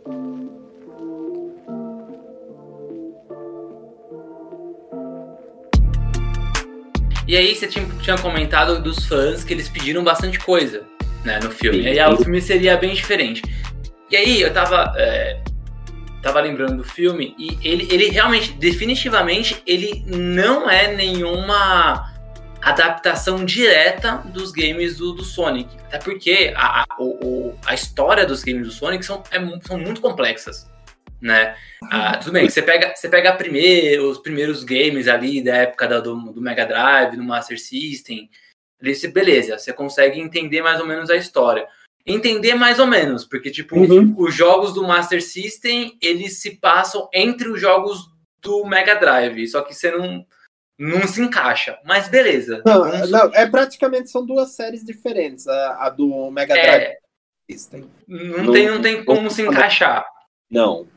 E aí você tinha, tinha comentado dos fãs que eles pediram bastante coisa né, no filme. E aí o filme seria bem diferente. E aí eu tava, é, tava lembrando do filme e ele, ele realmente, definitivamente, ele não é nenhuma adaptação direta dos games do, do Sonic. Até porque a, a, o, a história dos games do Sonic são, é, são muito complexas. Né? Ah, tudo bem, você pega, você pega primeiro, os primeiros games ali da época da- do, do Mega Drive, do Master System, beleza, você consegue entender mais ou menos a história. Entender mais ou menos, porque tipo, Uhum. os jogos do Master System, eles se passam entre os jogos do Mega Drive, só que você não, não se encaixa. Mas beleza. Não, Vamos- não, é praticamente são duas séries diferentes. A, a do Mega Drive é, System. não, Não- tem, não tem como se encaixar. Não.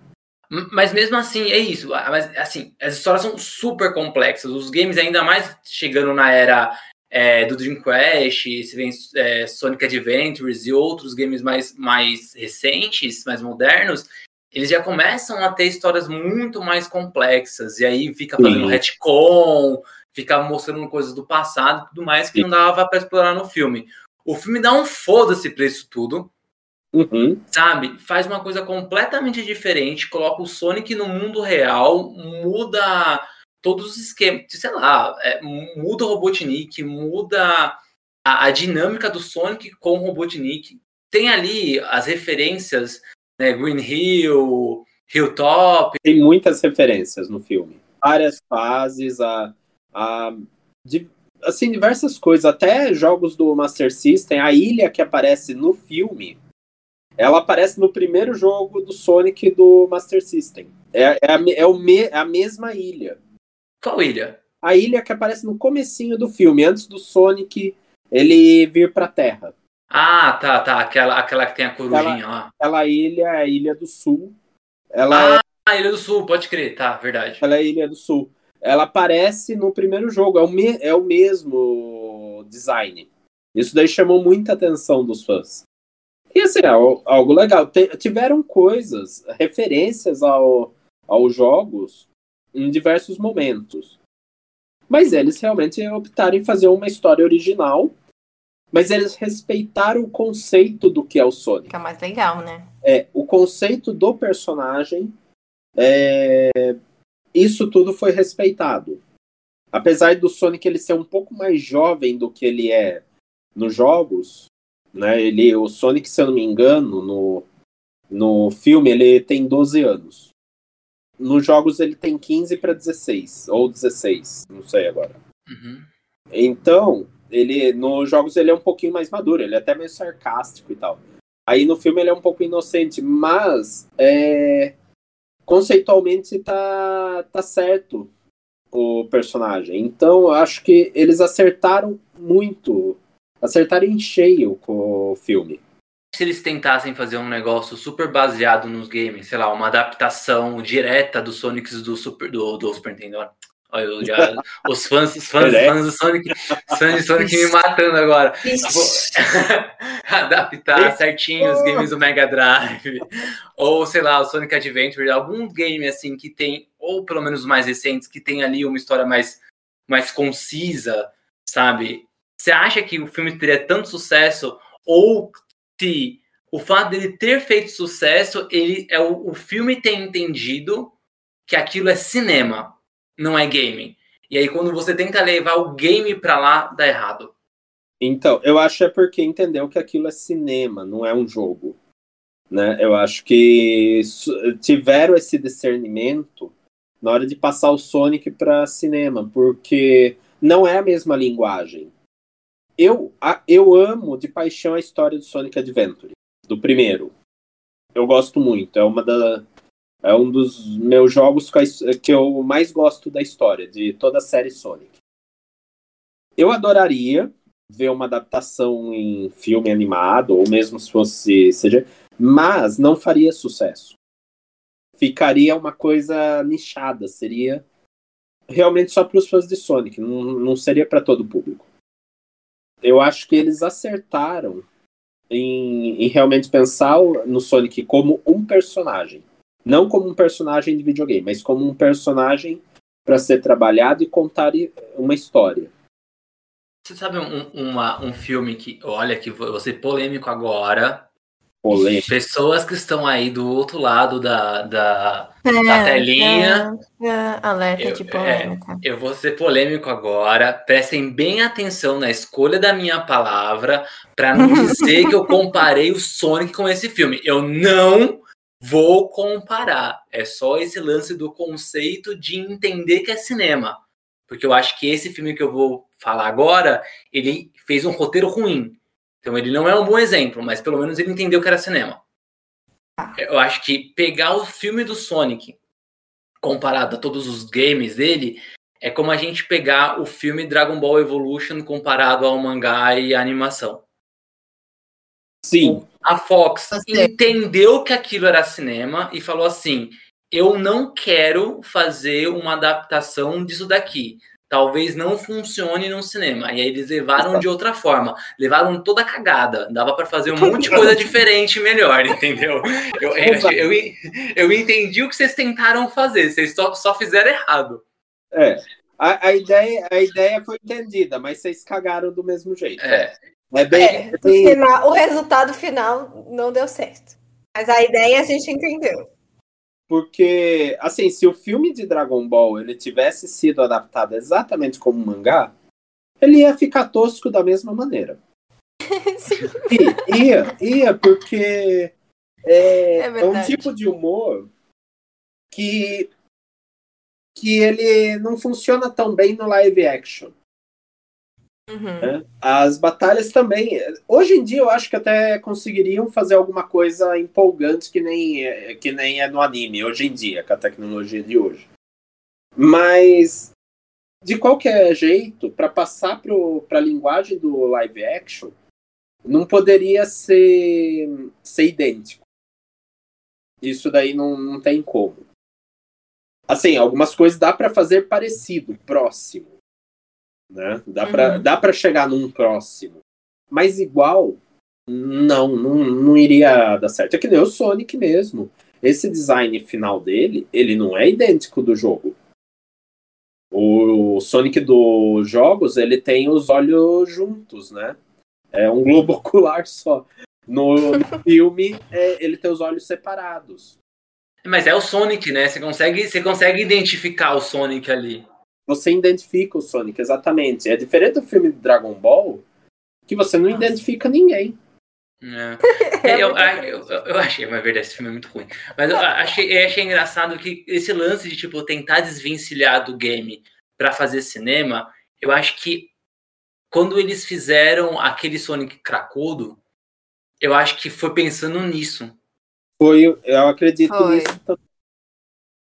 Mas mesmo assim, é isso. Ah, Mas, assim, as histórias são super complexas. Os games, ainda mais chegando na era é, do Dreamcast, se vem é, Sonic Adventures e outros games mais, mais recentes, mais modernos, eles já começam a ter histórias muito mais complexas. E aí fica fazendo Sim. retcon, fica mostrando coisas do passado e tudo mais que não dava para explorar no filme. O filme dá um foda-se pra isso tudo Uhum. sabe? Faz uma coisa completamente diferente, coloca o Sonic no mundo real, muda todos os esquemas, sei lá, é, muda o Robotnik, muda a, a dinâmica do Sonic com o Robotnik. Tem ali as referências, né, Green Hill, Hilltop, Tem muitas referências no filme. Várias fases, a, a, di- assim, diversas coisas. Até jogos do Master System, a ilha que aparece no filme, ela aparece no primeiro jogo do Sonic do Master System. É, é, a, é o me- é a mesma ilha. Qual ilha? A ilha que aparece no comecinho do filme, antes do Sonic ele vir pra Terra. Ah, tá, tá, aquela, aquela que tem a corujinha lá. Aquela ilha é a Ilha do Sul. Ela é Ah, Ilha do Sul, pode crer, tá, verdade. Ela é Ilha do Sul. Ela aparece no primeiro jogo, é o, me- é o mesmo design. Isso daí chamou muita atenção dos fãs. E assim, é al- algo legal. Tiveram coisas, referências ao, aos jogos em diversos momentos. Mas eles realmente optaram em fazer uma história original Mas eles respeitaram o conceito do que é o Sonic. Fica mais legal, né? É, o conceito do personagem, é, isso tudo foi respeitado. Apesar do Sonic ele ser um pouco mais jovem do que ele é nos jogos, né? Ele, o Sonic, se eu não me engano, no, no filme ele tem 12 anos. Nos jogos ele tem 15 para 16 ou 16, não sei agora. Uhum. Então, ele nos jogos ele é um pouquinho mais maduro, ele é até meio sarcástico e tal. Aí no filme ele é um pouco inocente, mas é, conceitualmente tá, tá certo o personagem. Então eu acho que eles acertaram muito, acertaram em cheio com o filme. Se eles tentassem fazer um negócio super baseado nos games, sei lá, uma adaptação direta dos Sonics do Super, do, do Super Nintendo, Olha, já, os fãs, os fãs, É. fãs do Sonic, fãs de Sonic me matando agora. Adaptar certinho os games do Mega Drive, ou sei lá, o Sonic Adventure, algum game assim que tem, ou pelo menos os mais recentes, que tem ali uma história mais, mais concisa, sabe? Você acha que o filme teria tanto sucesso, ou se o fato dele ter feito sucesso, ele é o, o filme ter entendido que aquilo é cinema, não é game. E aí quando você tenta levar o game pra lá, dá errado. Então, eu acho é porque entendeu que aquilo é cinema, não é um jogo. Né? Eu acho que tiveram esse discernimento na hora de passar o Sonic para cinema, porque não é a mesma linguagem. Eu, eu amo de paixão a história do Sonic Adventure, do primeiro. Eu gosto muito, é uma da é um dos meus jogos his- que eu mais gosto da história, de toda a série Sonic. Eu adoraria ver uma adaptação em filme animado, ou mesmo se fosse seja, mas não faria sucesso. Ficaria uma coisa nichada, seria realmente só para os fãs de Sonic, não, não seria para todo o público. Eu acho que eles acertaram em, em realmente pensar no Sonic como um personagem, não como um personagem de videogame, mas como um personagem para ser trabalhado e contar uma história. Você sabe um, uma- um filme que, olha, que vou ser polêmico agora. Polêmica. Pessoas que estão aí do outro lado da, da, É, da telinha. é, é, alerta Eu- de polêmica. Eu vou ser polêmico agora. Prestem bem atenção na escolha da minha palavra para não dizer que eu comparei o Sonic com esse filme. Eu não vou comparar. É só esse lance do conceito de entender que é cinema. Porque eu acho que esse filme que eu vou falar agora, ele fez um roteiro ruim. Então ele não é um bom exemplo, mas pelo menos ele entendeu que era cinema. Eu acho que pegar o filme do Sonic comparado a todos os games dele, é como a gente pegar o filme Dragon Ball Evolution comparado ao mangá e à animação. Sim, A Fox Gostei. entendeu que aquilo era cinema e falou assim: eu não quero fazer uma adaptação disso daqui. Talvez não funcione no cinema. E aí eles levaram de outra forma. Levaram toda a cagada. Dava para fazer um monte de coisa diferente e melhor, entendeu? Eu, eu, eu, eu entendi o que vocês tentaram fazer. Vocês só, só fizeram errado. É. A, a, ideia, a ideia foi entendida, mas vocês cagaram do mesmo jeito. É. É bem. É, o resultado final não deu certo. Mas a ideia a gente entendeu. Porque, assim, se o filme de Dragon Ball ele tivesse sido adaptado exatamente como um mangá, ele ia ficar tosco da mesma maneira. I- ia, ia, porque é, É é um tipo de humor que, que ele não funciona tão bem no live action. Uhum. né? As batalhas também. Hoje em dia eu acho que até conseguiriam fazer alguma coisa empolgante que nem, é- que nem é no anime, hoje em dia, com a tecnologia de hoje. Mas, de qualquer jeito, para passar para a linguagem do live action, não poderia ser, ser idêntico. Isso daí não, não tem como. Assim, algumas coisas dá para fazer parecido, próximo né? Dá para Uhum. dá para chegar num próximo. Mas igual, não, não, não iria dar certo. É que nem o Sonic mesmo. Esse design final dele, ele não é idêntico do jogo. O Sonic dos jogos, ele tem os olhos juntos, né? É um globo ocular só. No, no filme, é, ele tem os olhos separados. Mas é o Sonic, né? Você consegue, você consegue identificar o Sonic ali. Você identifica o Sonic, exatamente. É diferente do filme de Dragon Ball, que você não identifica ninguém. É. Eu, eu, eu, eu, achei, mas verdade, esse filme é muito ruim. Mas eu achei, eu achei engraçado que esse lance de tipo tentar desvencilhar do game para fazer cinema, eu acho que quando eles fizeram aquele Sonic cracudo, eu acho que foi pensando nisso. Foi, eu acredito foi. nisso também.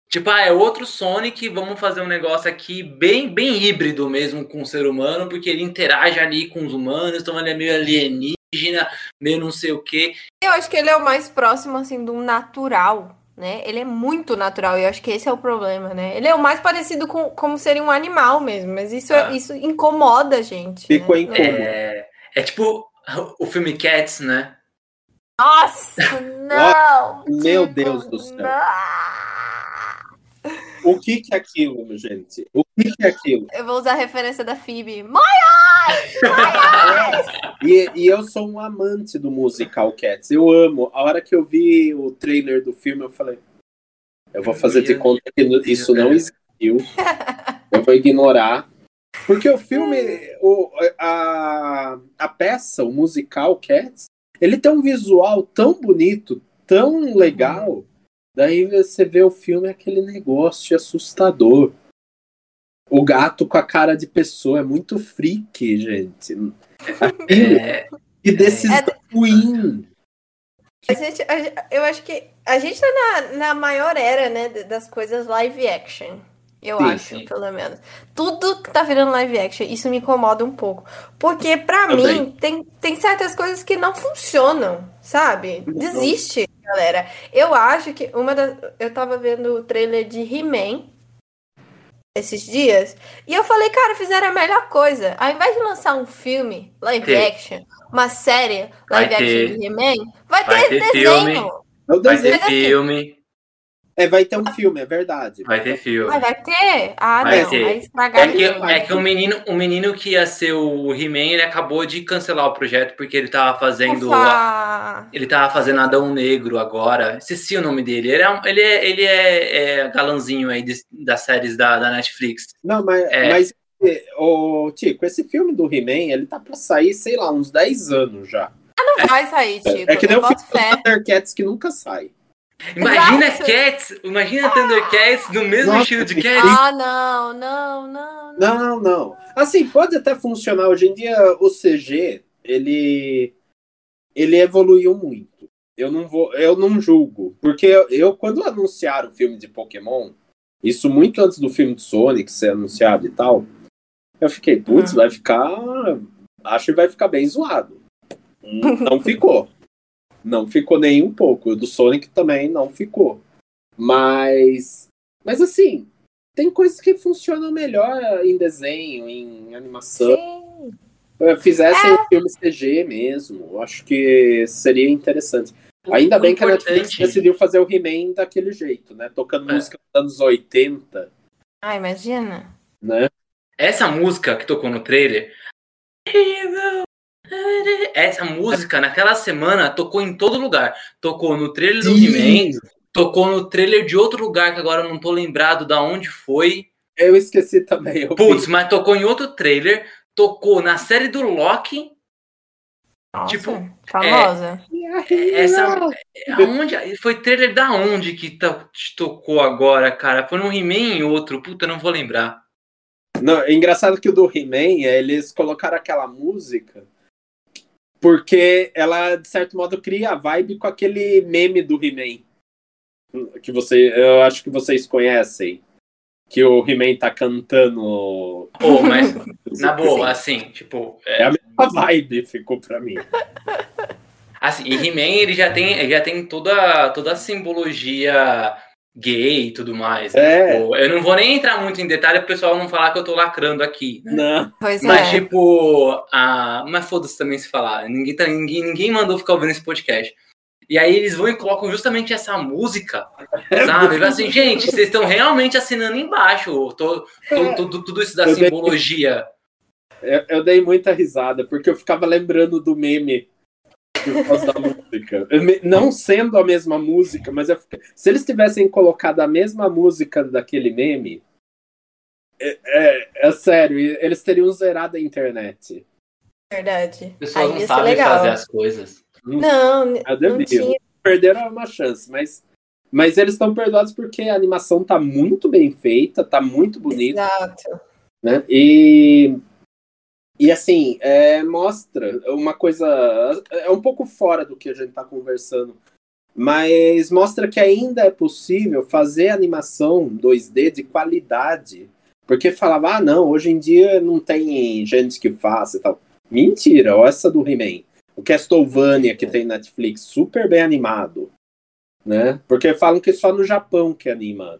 Tipo, ah, é outro Sonic, vamos fazer um negócio aqui bem, bem híbrido mesmo com o ser humano, porque ele interage ali com os humanos, então ele é meio alienígena, meio não sei o quê. Eu acho que ele é o mais próximo, assim, do natural, né? Ele é muito natural, e eu acho que esse é o problema, né? Ele é o mais parecido com como seria um animal mesmo, mas isso, ah. isso incomoda a gente. Ficou né? incômodo. É, é tipo o filme Cats, né? Nossa, não! Meu Deus do céu. Não. O que, que é aquilo, gente? O que, que é aquilo? Eu vou usar a referência da Phoebe. Maias! Maias! e, e eu sou um amante do musical Cats. Eu amo. A hora que eu vi o trailer do filme, eu falei: eu vou fazer de conta que isso não existiu. Eu vou ignorar. Porque o filme, o, a, a peça, o musical Cats, ele tem um visual tão bonito, tão legal Daí você vê o filme, é aquele negócio assustador. O gato com a cara de pessoa é muito freak, gente. É, e decisão é, ruim. A gente, a, eu acho que a gente tá na, na maior era, né, das coisas live action. Eu sim, acho, sim. pelo menos. Tudo que tá virando live action, isso me incomoda um pouco. Porque, para mim, tem, tem certas coisas que não funcionam, sabe? Desiste galera. Eu acho que uma das. Eu tava vendo o trailer de He-Man esses dias. E eu falei, cara, fizeram a melhor coisa. Ao invés de lançar um filme live action, uma série live vai action ter, de He-Man, vai, vai, ter, ter desenho. Filme, vai ter filme. É, vai ter um filme, é verdade. Vai ter filme. vai ter? Ah, vai não. Ter. Vai estragar é que, é que o menino, o menino que ia ser o He-Man, ele acabou de cancelar o projeto porque ele tava fazendo. A, ele tava fazendo Adão Negro agora. Esqueci o nome dele. Ele é, ele é, ele é, é galanzinho aí de, das séries da, da Netflix. Não, mas, é. mas o Tico, esse filme do He-Man, ele tá pra sair, sei lá, uns 10 anos já. Ah, não é. vai sair, Tico. É que nem o filme do Thundercats que nunca sai. Imagina Exato. Cats, imagina Thundercats no mesmo Nossa, estilo de Cats. Ah, não, não, não, não. Não, não. Assim, pode até funcionar. Hoje em dia, o CG, ele, ele evoluiu muito. Eu não vou, eu não julgo. Porque eu, eu quando anunciaram o filme de Pokémon, isso muito antes do filme de Sonic ser anunciado e tal, eu fiquei, putz, hum. vai ficar. Acho que vai ficar bem zoado. Não ficou. Não ficou nem um pouco. O do Sonic também não ficou. Mas. Mas assim, tem coisas que funcionam melhor em desenho, em animação. Sim. Fizessem é. filme CG mesmo. Eu acho que seria interessante. Ainda o bem importante... que a Netflix decidiu fazer o He-Man daquele jeito, né? Tocando é. música dos anos 80. Ah, imagina. Né? Essa música que tocou no trailer. Essa música, naquela semana, tocou em todo lugar. Tocou no trailer do He-Man, tocou no trailer de outro lugar que agora eu não tô lembrado da onde foi. Eu esqueci também. Putz, mas tocou em outro trailer, tocou na série do Loki. Nossa, tipo, famosa. É, essa, aonde, foi trailer da onde que te tocou agora, cara? Foi no He-Man e outro, puta, não vou lembrar. Não, é engraçado que o do He-Man, eles colocaram aquela música porque ela, de certo modo, cria a vibe com aquele meme do He-Man. Que você, eu acho que vocês conhecem. Que o He-Man tá cantando. Pô, mas na boa, assim, tipo. É... é a mesma vibe, ficou pra mim. Assim, e He-Man ele já tem, já tem toda, toda a simbologia gay e tudo mais. Né? É. Tipo, eu não vou nem entrar muito em detalhe para o pessoal não falar que eu tô lacrando aqui. Né? Não. Pois mas, é. tipo, a... mas foda-se também se falar. Ninguém, tá, ninguém, ninguém mandou ficar ouvindo esse podcast. E aí eles vão e colocam justamente essa música, sabe? assim, gente, vocês estão realmente assinando embaixo tô, tô, tô, tudo isso da simbologia. Eu, eu dei muita risada, porque eu ficava lembrando do meme por causa da música. Não sendo a mesma música, mas eu se eles tivessem colocado a mesma música daquele meme, é, é- é sério, eles teriam zerado a internet. Verdade. O pessoal Aí não ia ser sabe legal. fazer as coisas. Não, Eu não deviam. tinha. Perderam uma chance, mas, mas eles estão perdoados porque a animação tá muito bem feita, tá muito bonita. Exato. né? E, e assim, é, mostra uma coisa. É um pouco fora do que a gente está conversando, mas mostra que ainda é possível fazer animação 2D de qualidade. Porque falava, ah, não, hoje em dia não tem gente que faça e tal. Mentira, olha essa do He-Man. O Castlevania que tem Netflix, super bem animado. Né? Porque falam que só no Japão que anima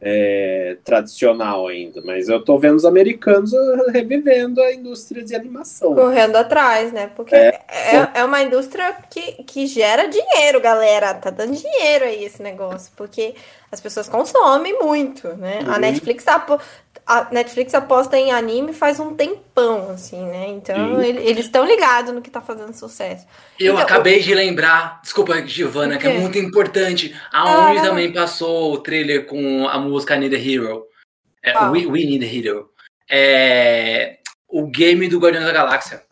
é, tradicional ainda, mas eu tô vendo os americanos revivendo a indústria de animação. Correndo atrás, né? Porque É. é, é, uma indústria que, que gera dinheiro, galera. Tá dando dinheiro aí esse negócio. Porque as pessoas consomem muito, né? A Uhum. Netflix apo- a Netflix aposta em anime faz um tempão, assim, né? Então ele- eles estão ligados no que tá fazendo sucesso. Eu Então, acabei de lembrar, desculpa, Giovana, O que é muito importante. A Ah, Uni também passou o trailer com a música Need a Hero. É? We, We Need a Hero. É, o game do Guardiões da Galáxia.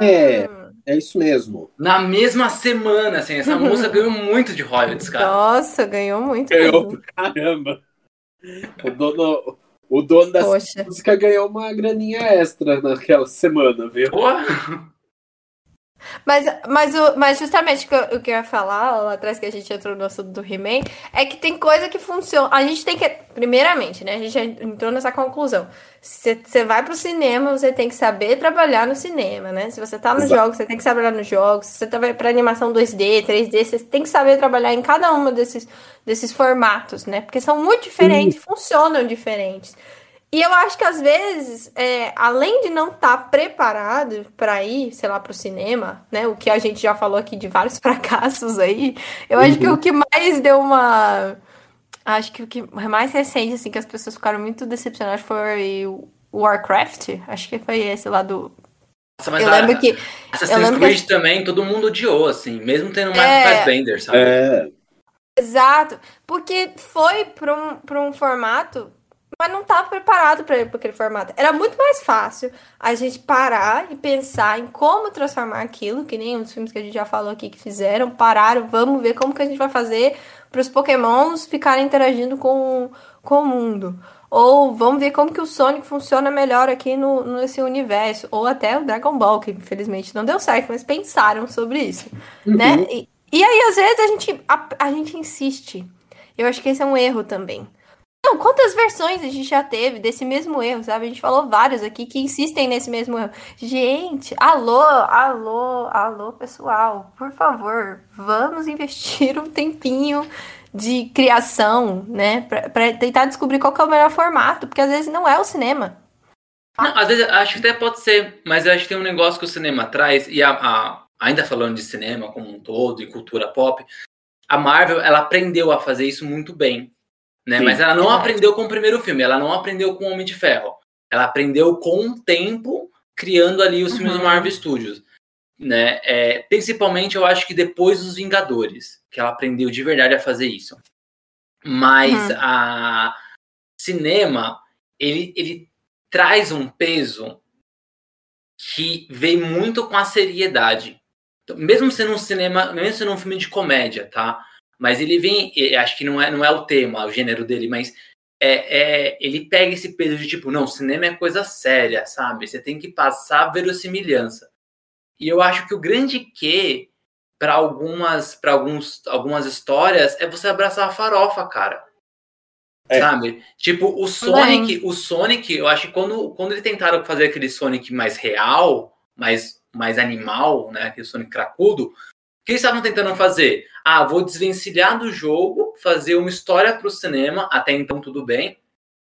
É. É isso mesmo. Na mesma semana, assim, essa música ganhou muito de royalties, cara. Nossa, ganhou muito. Ganhou mesmo. Caramba. O dono, o dono dessa Poxa. música ganhou uma graninha extra naquela semana, viu? Pô, Mas, mas, o, mas justamente o que, eu, o que eu ia falar lá atrás que a gente entrou no assunto do He-Man é que tem coisa que funciona. A gente tem que. Primeiramente, né? A gente já entrou nessa conclusão. Se você vai pro cinema, você tem que saber trabalhar no cinema, né? Se você tá nos jogos, você tem que saber trabalhar nos jogos. Se você tá pra animação 2D, 3D, você tem que saber trabalhar em cada um desses, desses formatos, né? Porque são muito diferentes, funcionam diferentes. E eu acho que às vezes, é, além de não estar preparado para ir, sei lá, para o cinema, né? O que a gente já falou aqui de vários fracassos aí, eu acho que o que mais deu uma. Acho que o que mais recente, assim, que as pessoas ficaram muito decepcionadas foi o Warcraft. Acho que foi esse lá do. nossa, mas eu a- lembro que. eu Assassin's lembro Creed que- também, todo mundo odiou, assim, mesmo tendo o É. Fassbender, sabe? É. Exato, porque foi para um, pra um formato, mas não estava preparado para aquele formato. Era muito mais fácil a gente parar e pensar em como transformar aquilo, que nem os filmes que a gente já falou aqui que fizeram, pararam, vamos ver como que a gente vai fazer para os pokémons ficarem interagindo com, com o mundo. Ou vamos ver como que o Sonic funciona melhor aqui no, nesse universo. Ou até o Dragon Ball, que infelizmente não deu certo, mas pensaram sobre isso né? Uhum. E, e aí, às vezes, a gente, a, a gente insiste. Eu acho que esse é um erro também. Não, quantas versões a gente já teve desse mesmo erro, sabe? A gente falou vários aqui que insistem nesse mesmo erro. Gente, alô, alô, alô, pessoal, por favor, vamos investir um tempinho de criação, né? Pra, pra tentar descobrir qual é o melhor formato, porque às vezes não é o cinema. Não, às vezes acho que até pode ser, mas eu acho que tem um negócio que o cinema traz, e a, a- ainda falando de cinema como um todo e cultura pop, a Marvel ela aprendeu a fazer isso muito bem. Né? Sim. Mas ela não aprendeu com o primeiro filme, ela não aprendeu com o Homem de Ferro. Ela aprendeu com o tempo criando ali os filmes do Uhum. Marvel Studios. Né? É, principalmente eu acho que depois dos Vingadores, que ela aprendeu de verdade a fazer isso. Mas Uhum. a cinema, ele, ele traz um peso que vem muito com a seriedade. Então, mesmo sendo um cinema, mesmo sendo um filme de comédia, tá? Mas ele vem, acho que não é, não é o tema, o gênero dele, mas é, é, ele pega esse peso de tipo, não, cinema é coisa séria, sabe? Você tem que passar verossimilhança. E eu acho que o grande que para algumas, para alguns, algumas histórias é você abraçar a farofa, cara. É. Sabe? Tipo, o Sonic, o Sonic, eu acho que quando, quando eles tentaram fazer aquele Sonic mais real, mais, mais animal, né? Aquele Sonic cracudo, que eles estavam tentando fazer? Ah, vou desvencilhar do jogo, fazer uma história para o cinema, até então tudo bem.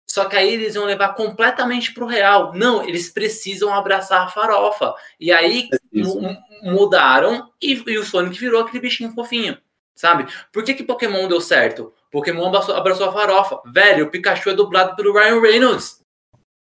Só que aí eles iam levar completamente pro real. Não, eles precisam abraçar a farofa. E aí mu- mudaram e, e o Sonic virou aquele bichinho fofinho, sabe? Por que, que Pokémon deu certo? Pokémon abraçou, abraçou a farofa. Velho, o Pikachu é dublado pelo Ryan Reynolds.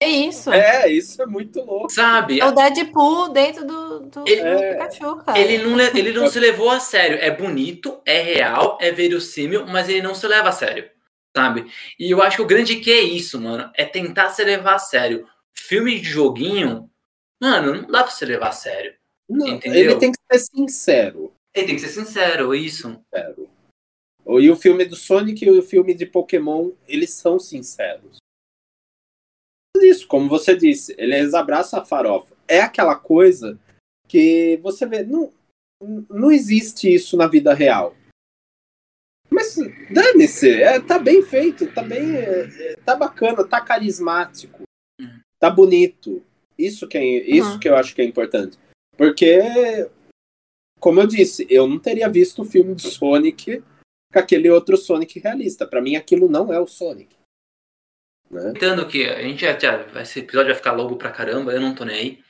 É isso. É, isso é muito louco. Sabe? É o Deadpool dentro do, do, Ele- do. Pikachu, cara. Ele não, le- ele não se levou a sério. É bonito, é real, é verossímil, mas ele não se leva a sério. Sabe? E eu acho que o grande que é isso, mano. É tentar se levar a sério. Filme de joguinho, mano, não dá pra se levar a sério. Não, Entendeu? ele tem que ser sincero. Ele tem que ser sincero, isso. sincero. E o filme do Sonic e o filme de Pokémon, eles são sinceros. Isso, como você disse, eles abraçam a farofa. É aquela coisa que você vê, não, não existe isso na vida real. Mas dane-se, é, tá bem feito, tá bem, é, tá bacana, tá carismático, tá bonito. Isso que, é, isso Uhum. que eu acho que é importante. Porque como eu disse, eu não teria visto o filme do Sonic com aquele outro Sonic realista. Pra mim, aquilo não é o Sonic. Né? Aproveitando que a gente já, já- esse episódio vai ficar longo pra caramba, eu não tô nem aí.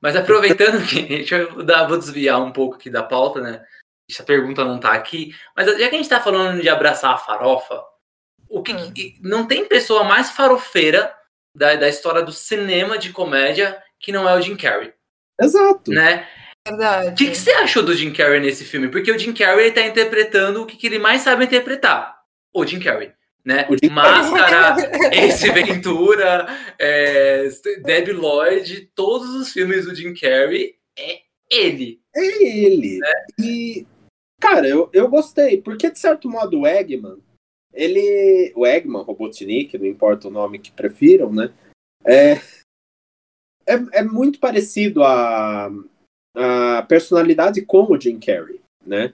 Mas aproveitando que deixa eu dar, vou desviar um pouco aqui da pauta, né? Essa pergunta não tá aqui. Mas já que a gente tá falando de abraçar a farofa, o que, Hum. que- não tem pessoa mais farofeira da, da história do cinema de comédia que não é o Jim Carrey, Exato. né? Verdade. O que, que você achou do Jim Carrey nesse filme? Porque o Jim Carrey ele tá interpretando o que, que ele mais sabe interpretar. O Jim Carrey, né? Máscara, Ace Ventura, é, Debbie Lloyd, todos os filmes do Jim Carrey é ele. É ele. E, cara, eu, eu gostei. Porque, de certo modo, o Eggman, ele. O Eggman, Robotnik, não importa o nome que prefiram, né? É, é, é muito parecido a, a personalidade com o Jim Carrey, né?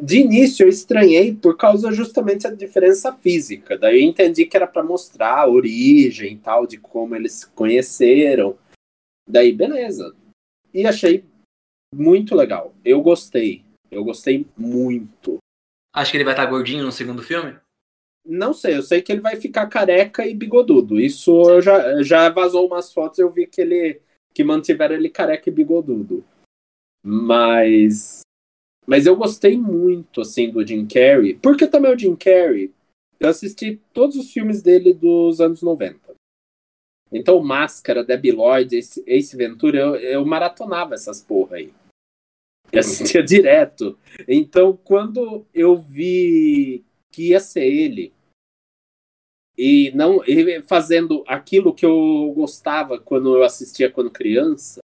De início eu estranhei por causa justamente da diferença física. Daí eu entendi que era para mostrar a origem e tal, de como eles se conheceram. Daí, beleza. E achei muito legal. Eu gostei. Eu gostei muito. Acho que ele vai estar gordinho no segundo filme. Não sei, eu sei que ele vai ficar careca e bigodudo. Isso eu já, já vazou umas fotos, eu vi que ele que mantiveram ele careca e bigodudo. Mas mas eu gostei muito assim do Jim Carrey, porque também o Jim Carrey, eu assisti todos os filmes dele dos anos 90. Então, Máscara, Debbie Lloyd, Ace, Ace Ventura, eu, eu maratonava essas porra aí. Eu assistia direto. Então, quando eu vi que ia ser ele, e não e fazendo aquilo que eu gostava quando eu assistia quando criança,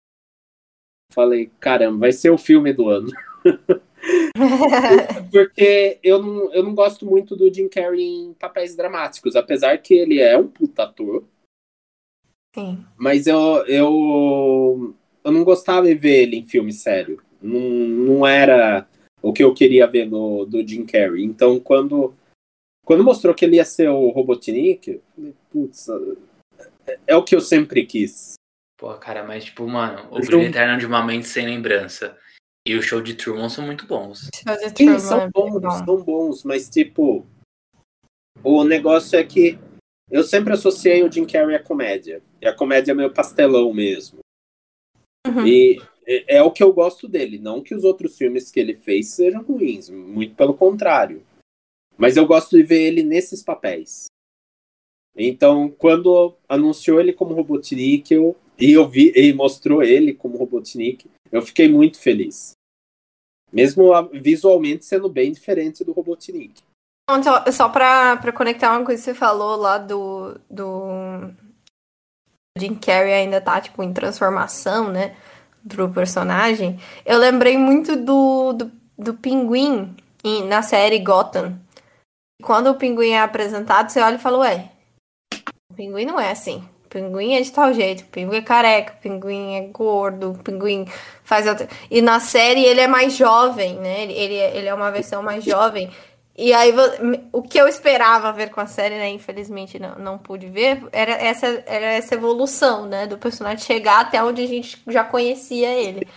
falei, caramba, vai ser o filme do ano. Porque eu não, eu não gosto muito do Jim Carrey em papéis dramáticos, apesar que ele é um puta ator, Sim. mas eu, eu, eu não gostava de ver ele em filme sério. Não, não era o que eu queria ver no, do Jim Carrey. Então, quando, quando mostrou que ele ia ser o Robotnik, eu falei, putz, é, é o que eu sempre quis. Pô, cara, mas tipo, mano, o Brilho Eterno de uma Mente Sem Lembrança e o Show de Truman são muito bons. Sim, são é bons, são bons, mas tipo, o negócio é que eu sempre associei o Jim Carrey à comédia. E a comédia é meio pastelão mesmo. Uhum. E é, é o que eu gosto dele. Não que os outros filmes que ele fez sejam ruins, muito pelo contrário. Mas eu gosto de ver ele nesses papéis. Então, quando anunciou ele como Robotnik, eu, e eu vi e mostrou ele como Robotnik, eu fiquei muito feliz. Mesmo visualmente sendo bem diferente do Robotnik. Então, Só, só pra conectar uma coisa que você falou lá do, do Jim Carrey ainda tá, tipo, em transformação, né? Do personagem. Eu lembrei muito do, do, do Pinguim em- na série Gotham. Quando o Pinguim é apresentado, você olha e fala, ué, o Pinguim não é assim. Pinguim é de tal jeito. Pinguim é careca, Pinguim é gordo, Pinguim faz outra... E na série ele é mais jovem, né? Ele, ele, é- é uma versão mais jovem. E aí, o que eu esperava ver com a série, né? Infelizmente não, não pude ver, era essa, era essa evolução, né? Do personagem chegar até onde a gente já conhecia ele.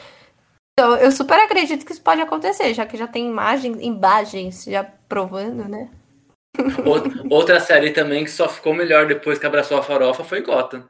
Então, eu super acredito que isso pode acontecer, já que já tem imagens, imagens já provando, né? Out- Outra série também que só ficou melhor depois que abraçou a farofa foi Gotham.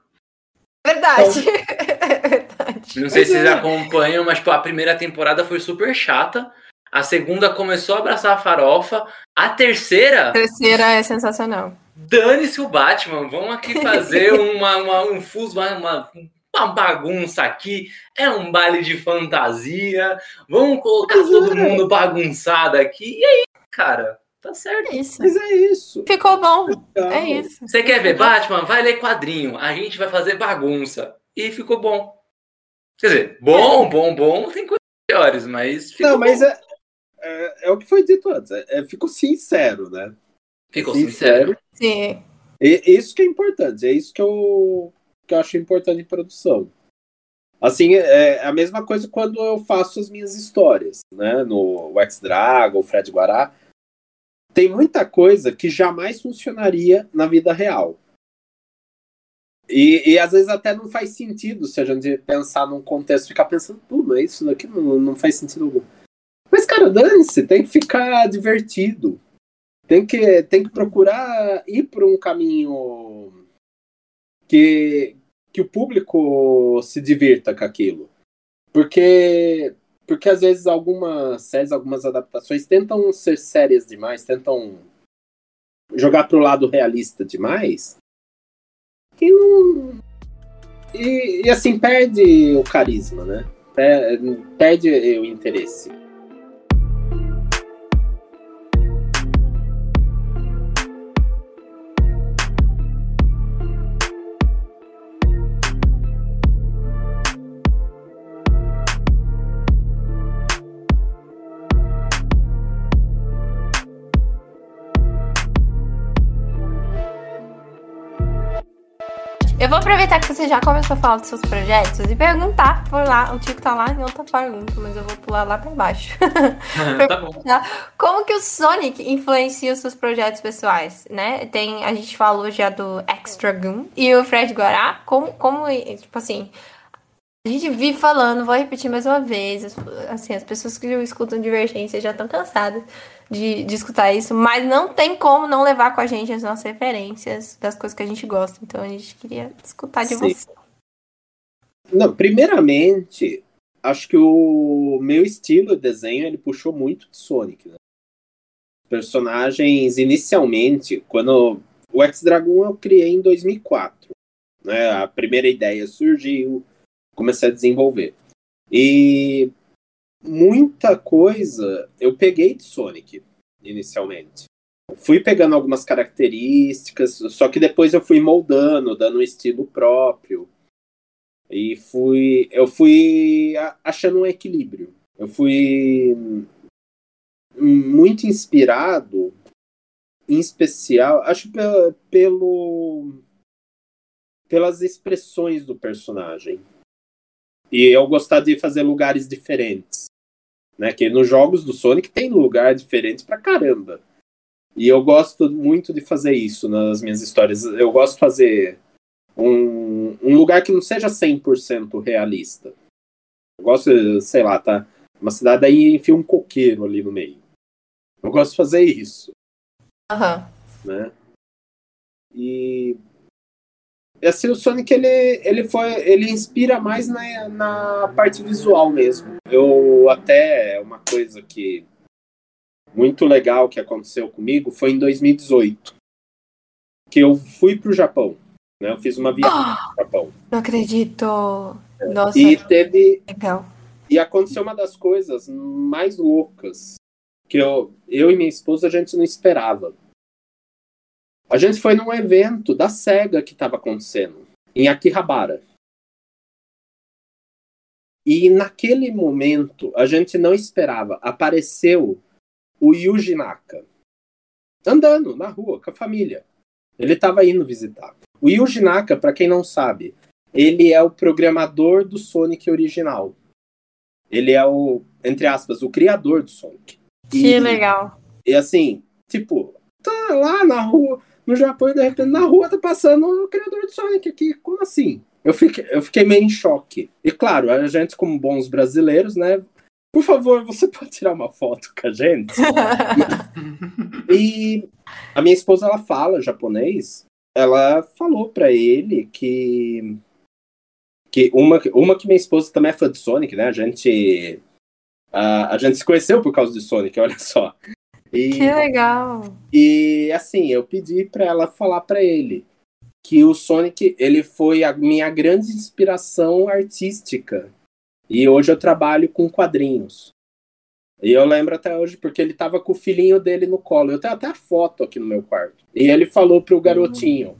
Verdade. É verdade. Não sei se vocês é. acompanham, mas tipo, a primeira temporada foi super chata. A segunda começou a abraçar a farofa. A terceira. A terceira é sensacional. Dane-se o Batman. Vamos aqui fazer uma, uma um fuso, uma, uma, uma bagunça aqui. É um baile de fantasia. Vamos colocar todo mundo bagunçado aqui. E aí, cara? Tá certo. É isso. Mas é isso. Ficou bom. Legal. É isso. Você quer ver Batman? Vai ler quadrinho. A gente vai fazer bagunça. E ficou bom. Quer dizer, bom, bom, bom. Tem coisas piores, mas ficou Não, mas bom. é, é, é o que foi dito antes. É, é- ficou sincero, né? Ficou sincero. Sim. E, isso que é importante. É isso que eu, que eu acho importante em produção. Assim, é a mesma coisa quando eu faço as minhas histórias, né? No X Dragon, Fred Guará. Tem muita coisa que jamais funcionaria na vida real. E, e às vezes até não faz sentido se a gente pensar num contexto, ficar pensando, mas isso daqui não, não faz sentido algum. Mas, cara, dane-se, tem que ficar divertido. Tem que, tem que procurar ir por um caminho que, que o público se divirta com aquilo. Porque, porque às vezes algumas séries, algumas adaptações tentam ser sérias demais, tentam jogar pro lado realista demais. E não. E, e assim, perde o carisma, né? Per- Perde o interesse. Aproveitar que você já começou a falar dos seus projetos e perguntar por lá. O Tico tá lá em outra pergunta, mas eu vou pular lá pra baixo. tá bom. Como que o Sonic influencia os seus projetos pessoais, né? Tem, a gente falou já do Extra Goon e o Fred Guará. Como, como, tipo assim, a gente vive falando, vou repetir mais uma vez, as- assim, as pessoas que escutam Divergência já estão cansadas de, de escutar isso, mas não tem como não levar com a gente as nossas referências das coisas que a gente gosta. Então a gente queria escutar de Sim. você. Não, primeiramente, acho que o meu estilo de desenho ele puxou muito de Sonic. Né? Personagens, inicialmente, quando o X-Dragon eu criei em 2004. Né? A primeira ideia surgiu, comecei a desenvolver. E muita coisa eu peguei de Sonic, inicialmente. Fui pegando algumas características, só que depois eu fui moldando, dando um estilo próprio. E fui. Eu fui achando um equilíbrio. Eu fui hum, muito inspirado, em especial, acho pe- pelo. pelas expressões do personagem. E eu gostar de fazer lugares diferentes. Né? Que nos jogos do Sonic tem lugar diferente pra caramba. E eu gosto muito de fazer isso nas minhas histórias. Eu gosto de fazer um, um lugar que não seja 100% realista. Eu gosto, sei lá, tá? Uma cidade aí enfia um coqueiro ali no meio. Eu gosto de fazer isso, Aham. né? E e assim, o Sonic ele, ele foi ele inspira mais na, na parte visual mesmo. Eu até uma coisa que muito legal que aconteceu comigo foi em 2018 que eu fui pro Japão, né? Eu fiz uma viagem Ah, pro Japão não acredito. Nossa, e teve legal. E aconteceu uma das coisas mais loucas que eu, eu e minha esposa a gente não esperava. A gente foi num evento da SEGA que estava acontecendo, em Akihabara. E naquele momento, a gente não esperava, apareceu o Yuji Naka. Andando na rua com a família. Ele estava indo visitar. O Yuji Naka, para quem não sabe, ele é o programador do Sonic original. Ele é o, entre aspas, o criador do Sonic. Que E- legal. E assim, tipo, tá lá na rua, no Japão, e de repente na rua tá passando o criador do Sonic aqui. Como assim? Eu fiquei, eu fiquei meio em choque. E claro, a gente, como bons brasileiros, né? Por favor, você pode tirar uma foto com a gente? E a minha esposa, ela fala japonês. Ela falou pra ele que. que uma, uma que minha esposa também é fã de Sonic, né? A gente. A, a gente se conheceu por causa de Sonic, olha só. E, Que legal. e assim, eu pedi pra ela falar pra ele que o Sonic, ele foi a minha grande inspiração artística. E hoje eu trabalho com quadrinhos. E eu lembro até hoje porque ele tava com o filhinho dele no colo. Eu tenho até a foto aqui no meu quarto. E ele falou pro garotinho: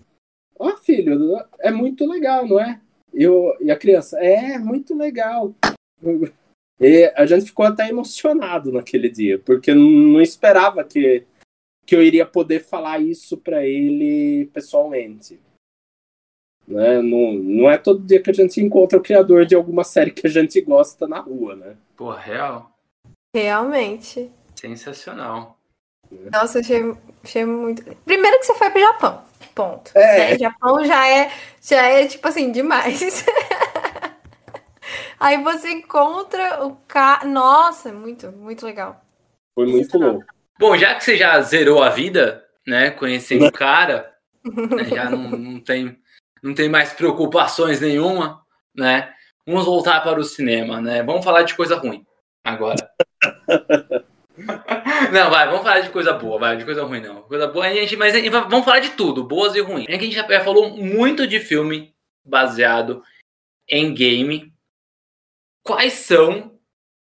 Ó, filho, é muito legal, não é? E, o- e a criança: É, muito legal. E a gente ficou até emocionado naquele dia, porque não esperava que, que eu iria poder falar isso pra ele pessoalmente. Né? Não, não é todo dia que a gente encontra o criador de alguma série que a gente gosta na rua, né? Pô, real. Realmente. Sensacional. Nossa, eu achei, achei muito. Primeiro que você foi pro Japão. Ponto. É. Né? Japão já é, já é tipo assim, demais. Aí você encontra o cara. Nossa, muito, muito legal. Foi muito louco. Bom, já que você já zerou a vida, né? Conhecendo o cara, né, já não, não, tem, não tem mais preocupações nenhuma, né? Vamos voltar para o cinema, né? Vamos falar de coisa ruim agora. Não, vai, vamos falar de coisa boa, vai, de coisa ruim não. Coisa boa, a gente, mas a gente vamos falar de tudo, boas e ruins. É que a gente já falou muito de filme baseado em game. Quais são,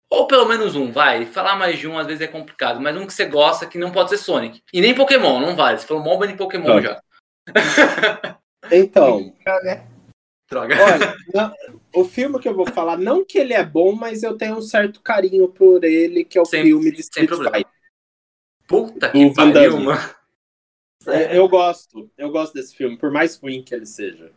ou pelo menos um, vai, falar mais de um às vezes é complicado, mas um que você gosta que não pode ser Sonic. E nem Pokémon, não vale. Você falou mó de Pokémon Não. já. Então, Droga. Droga. olha, não- o filme que eu vou falar, não que ele é bom, mas eu tenho um certo carinho por ele, que é o Sem- filme de Street. Fighter. Puta O que Van pariu, mano. É, Eu gosto, eu gosto desse filme, por mais ruim que ele seja.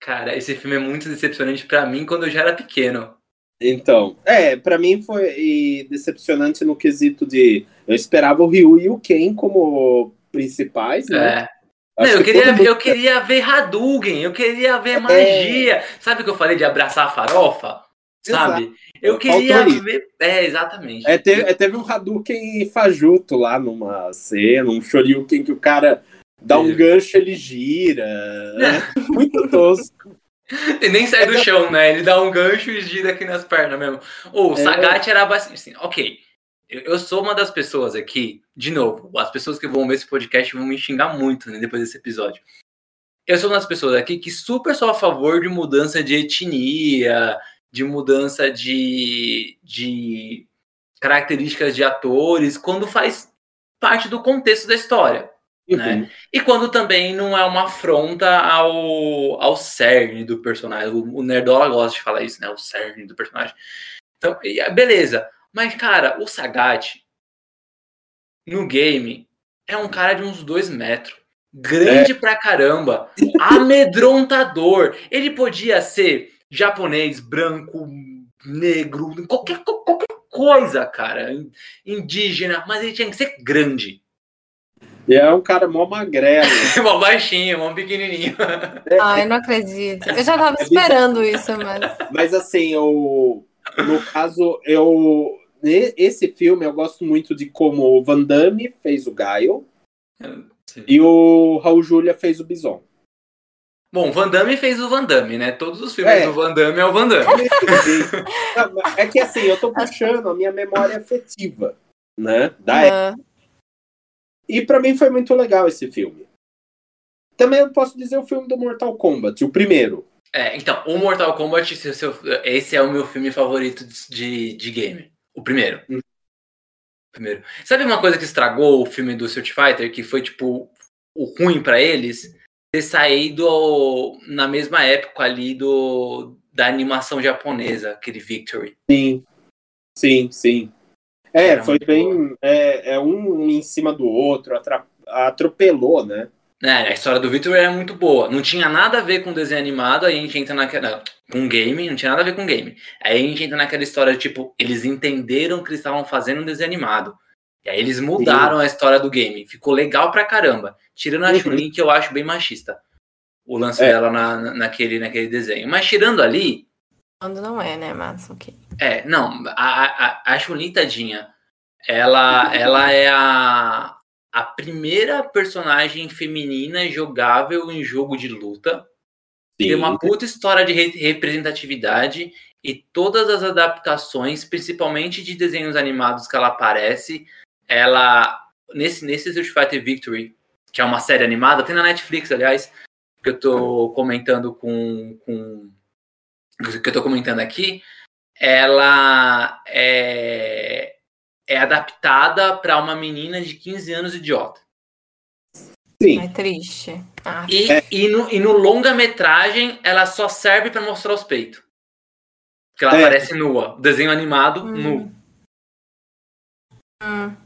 Cara, esse filme é muito decepcionante pra mim quando eu já era pequeno. Então, é, pra mim foi decepcionante no quesito de eu esperava o Ryu e o Ken como principais, né? É. Não, eu, que queria, mundo- eu queria ver Hadouken, eu queria ver magia. Sabe o que eu falei de abraçar a farofa? Sabe? Eu Faltou queria ver. É, exatamente. É, teve, é, teve um Hadouken fajuto lá numa cena, um Shoryuken que o cara dá um gancho, ele gira. É muito tosco. E nem sai do chão, né? Ele dá um gancho e gira aqui nas pernas mesmo. Ou o É. Sagat era bastante. Assim, ok. Eu, eu sou uma das pessoas aqui, de novo, as pessoas que vão ver esse podcast vão me xingar muito né, depois desse episódio. Eu sou uma das pessoas aqui que super sou a favor de mudança de etnia, de mudança de, de características de atores, quando faz parte do contexto da história. Né? Uhum. E quando também não é uma afronta ao, ao cerne do personagem. O, o Nerdola gosta de falar isso, né? O cerne do personagem. Então, ah, beleza. Mas, cara, o Sagat, no game, é um cara de uns dois metros. Grande pra caramba. Amedrontador. Ele podia ser japonês, branco, negro, qualquer, qualquer coisa, cara. Indígena, mas ele tinha que ser grande. E é um cara mó magrelo. Mó baixinho, mó pequenininho. Ai, não acredito. Eu já tava esperando isso, mas. Mas assim, eu, no caso, eu. Esse filme eu gosto muito de como o Van Damme fez o Gaio e o Raul Julia fez o Bison. Bom, Van Damme fez o Van Damme, né? Todos os filmes É. do Van Damme é o Van Damme. É que assim, eu tô puxando a minha memória afetiva, né? Da época. E pra mim foi muito legal esse filme. Também eu posso dizer o filme do Mortal Kombat, o primeiro. É, então, o Mortal Kombat, esse é o meu filme favorito de, de game. O primeiro. Hum. Primeiro. Sabe uma coisa que estragou o filme do Street Fighter, que foi, tipo, o ruim pra eles? Ter saído na mesma época ali do, da animação japonesa, aquele Victory. Sim, sim, sim. É, Era foi bem. É, é um em cima do outro, atropelou, né? É, a história do Victor é muito boa. Não tinha nada a ver com desenho animado, aí a gente entra naquela. Com game, não tinha nada a ver com game. Aí a gente entra naquela história de tipo, eles entenderam que eles estavam fazendo um desenho animado. E aí eles mudaram a história do game. Ficou legal pra caramba. Tirando a Uhum. Chun-Li, que eu acho bem machista. O lance É. dela na- naquele, naquele desenho. Mas tirando ali, quando não é, né, mas ok. é, não, a, a, a Chun-Li, tadinha, ela, ela é a, a primeira personagem feminina jogável em jogo de luta. Tem uma puta história de re- representatividade e todas as adaptações, principalmente de desenhos animados que ela aparece, ela nesse nesse Street Fighter Victory, que é uma série animada, tem na Netflix, aliás, que eu tô comentando com, com que eu tô comentando aqui, ela é, é adaptada para uma menina de 15 anos idiota. Sim. É triste. Ah, E, É. e no, e no longa-metragem, ela só serve para mostrar os peitos. Porque ela É. aparece nua. Desenho animado, Hum. nu. hum,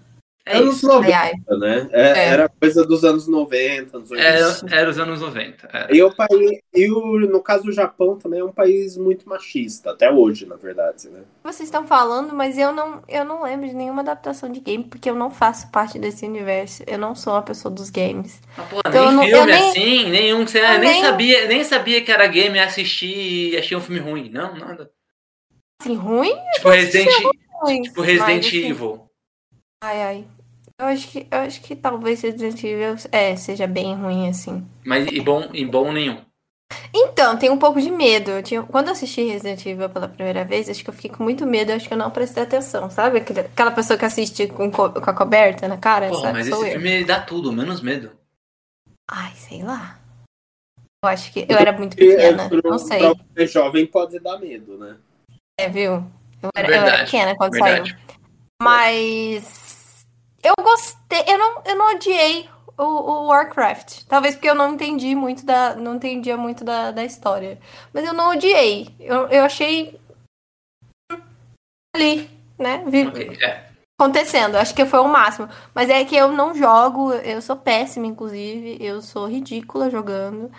É anos isso. 90, ai, ai. né? É- É. Era coisa dos anos 90, anos 80. Era, era os anos 90. era. E, o país, e o, no caso do Japão também é um país muito machista, até hoje, na verdade, né? Vocês estão falando, mas eu não, eu não lembro de nenhuma adaptação de game, porque eu não faço parte desse universo. Eu não sou uma pessoa dos games. Ah, pô, Então, eu nem não- filme eu nem- assim, nenhum. Você eu nem, nem- sabia, nem sabia que era game assistir e achei um filme ruim. Não, nada. Assim, ruim? Tipo Resident, ruim. tipo Resident mas, assim, Evil. Ai, ai. Eu acho que, eu acho que talvez Resident Evil é, seja bem ruim, assim. Mas e bom, e bom nenhum. Então, tem um pouco de medo. Eu tinha- quando eu assisti Resident Evil pela primeira vez, acho que eu fiquei com muito medo, acho que eu não prestei atenção, sabe? Aquela pessoa que assiste com, co- com a coberta na cara, Pô, sabe? mas Sou esse eu. filme dá tudo, menos medo. Ai, sei lá. Eu acho que eu era muito é, pequena, pro- não sei. Pra você jovem pode dar medo, né? É, viu? Eu era, eu era Verdade, pequena quando Verdade. saiu. Mas eu gostei, eu não, eu não odiei o, o Warcraft. Talvez porque eu não entendi muito da. Não entendia muito da, da história. Mas eu não odiei. Eu, eu achei ali, né? Vi- é. acontecendo. Acho que foi o máximo. Mas é que eu não jogo, eu sou péssima, inclusive. Eu sou ridícula jogando.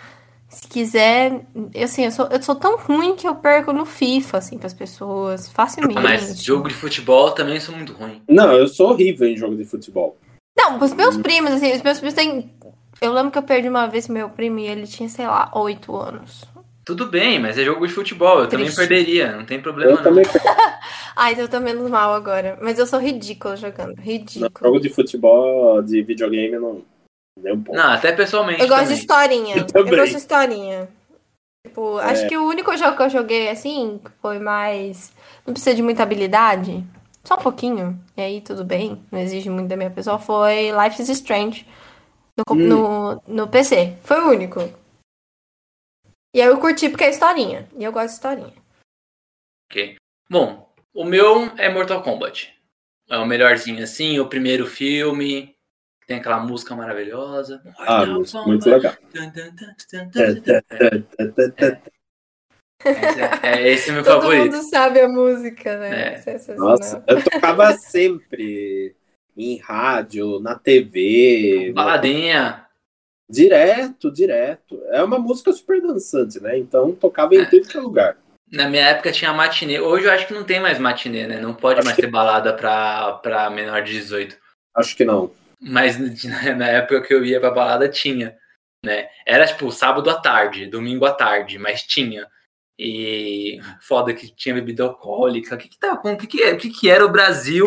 Se quiser, eu, assim, eu sou, eu sou tão ruim que eu perco no FIFA, assim, pras pessoas, facilmente. Mas jogo de futebol também sou muito ruim. Não, eu sou horrível em jogo de futebol. Não, os meus primos, assim, os meus primos têm. Eu lembro que eu perdi uma vez meu primo e ele tinha, sei lá, oito anos. Tudo bem, mas é jogo de futebol. Eu também Triste. perderia, não tem problema Eu não. também Ai, então eu tô menos mal agora. Mas eu sou ridícula jogando. no Ridícula. jogo de futebol, de videogame, não. Um. Não, até pessoalmente. Eu gosto de também. historinha. Eu Eu, também. gosto de historinha. Tipo, É. acho que o único jogo que eu joguei assim, foi mais. Não precisa de muita habilidade. Só um pouquinho. E aí, tudo bem. Não exige muito da minha pessoa. Foi Life is Strange. No, Hum. no, no PC. Foi o único. E aí eu curti porque é historinha. E eu gosto de historinha. Ok. Bom, o meu é Mortal Kombat. É o melhorzinho assim, o primeiro filme. Tem aquela música maravilhosa. Ah, música muito legal. É, é esse é meu Todo favorito. mundo sabe a música, né? É. Nossa, eu tocava sempre em rádio, na TV, no- Baladinha. direto, direto. É uma música super dançante, né? Então tocava em É. tudo que é lugar. Na minha época tinha matinê. Hoje eu acho que não tem mais matinê, né? Não pode Acho mais que- ter balada pra, pra menor de 18. Acho que não. Mas na época que eu ia pra balada tinha, né? Era tipo sábado à tarde, domingo à tarde, mas tinha. E foda que tinha bebida alcoólica. O que que, tá, o que, que, é- o que, que era o Brasil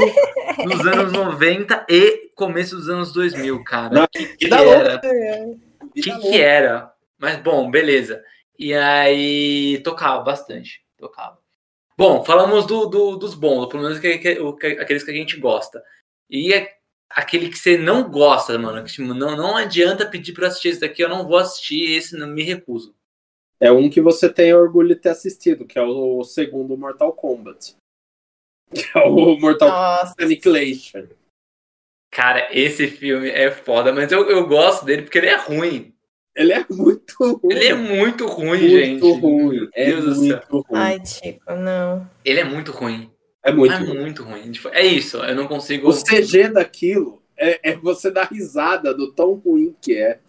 nos anos 90 e começo dos anos 2000, cara? Não, O que, que vida era? É. O que, que era? Mas bom, beleza. E aí tocava bastante. Tocava. Bom, falamos do, do- dos bons, pelo menos que- que- aqueles que a gente gosta. E é aquele que você não gosta, mano. Que, tipo, não, não adianta pedir pra assistir esse daqui, eu não vou assistir, esse não me recuso. É um que você tem orgulho de ter assistido, que é o segundo Mortal Kombat. Que é o Mortal Nossa. Kombat Annihilation. Cara, esse filme é foda, mas eu, eu gosto dele porque ele é ruim. Ele é muito ruim. Ele é muito ruim, muito gente. ruim. Meu É Deus do céu. muito ruim. Ai, Chico, não. Ele é muito ruim. É muito é ruim. muito ruim. Tipo, É isso, eu não consigo. O CG daquilo é, é você dar risada do tão ruim que é.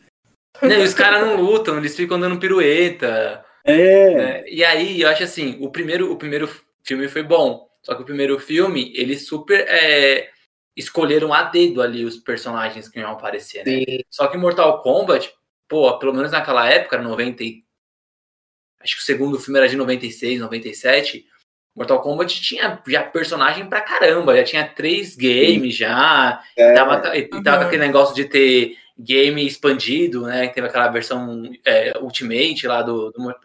Não, e os caras não lutam, eles ficam dando pirueta. É. né? E aí, eu acho assim, o primeiro, o primeiro filme foi bom. Só que o primeiro filme, eles super é, escolheram a dedo ali os personagens que iam aparecer, né? Sim. Só que Mortal Kombat, pô, pelo menos naquela época, 90 e... Acho que o segundo filme era de 96, 97. Mortal Kombat tinha já personagem pra caramba, já tinha três games já. É. Tava, e tava com Uhum. aquele negócio de ter game expandido, né? Teve aquela versão é, Ultimate lá do, do Mortal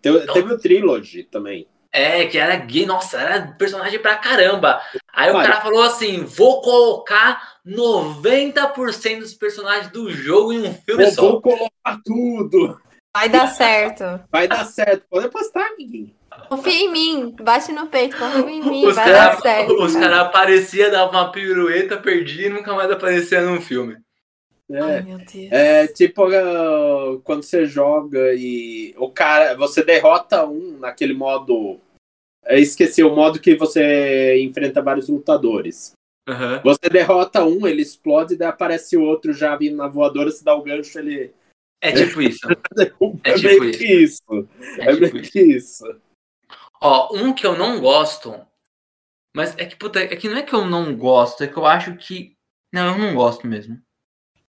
Teve, teve o Trilogy também. É, que era gay, nossa, era personagem pra caramba. Aí o cara falou assim: vou colocar 90% dos personagens do jogo em um filme Eu só. vou colocar tudo. Vai dar certo. Vai dar certo. Pode apostar, amiguinho. Confia em mim. Bate no peito, confia em mim. Os vai dar caras certo. os cara apareciam, davam uma pirueta, perdia e nunca mais aparecia num filme. Ai, É. meu Deus. É tipo ah, quando você joga e o cara. Você derrota um naquele modo. Eu esqueci o modo que você enfrenta vários lutadores. Aham. Você derrota um, ele explode, daí aparece outro já vindo na voadora, se dá o gancho, ele É tipo isso. É É, tipo meio isso. que isso. É É, tipo meio isso. que isso. Ó, um que eu não gosto, mas é que, puta, é que não é que eu não gosto, é que eu acho que. Não, eu não gosto mesmo.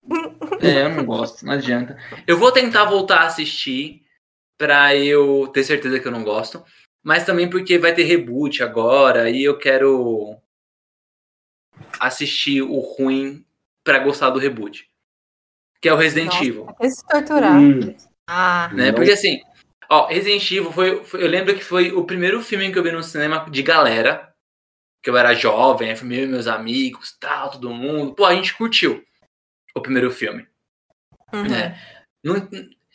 É, eu não gosto, não adianta. Eu vou tentar voltar a assistir pra eu ter certeza que eu não gosto, mas também porque vai ter reboot agora e eu quero assistir o ruim pra gostar do reboot. Que é o Resident Nossa, Evil. Até se torturar. Hum, Ah, né? Não. Porque assim, ó, Resident Evil foi, foi- Eu lembro que foi o primeiro filme que eu vi no cinema de galera. Que eu era jovem, fui eu meus amigos, tal, todo mundo. Pô, a gente curtiu o primeiro filme. uhum. né? Não,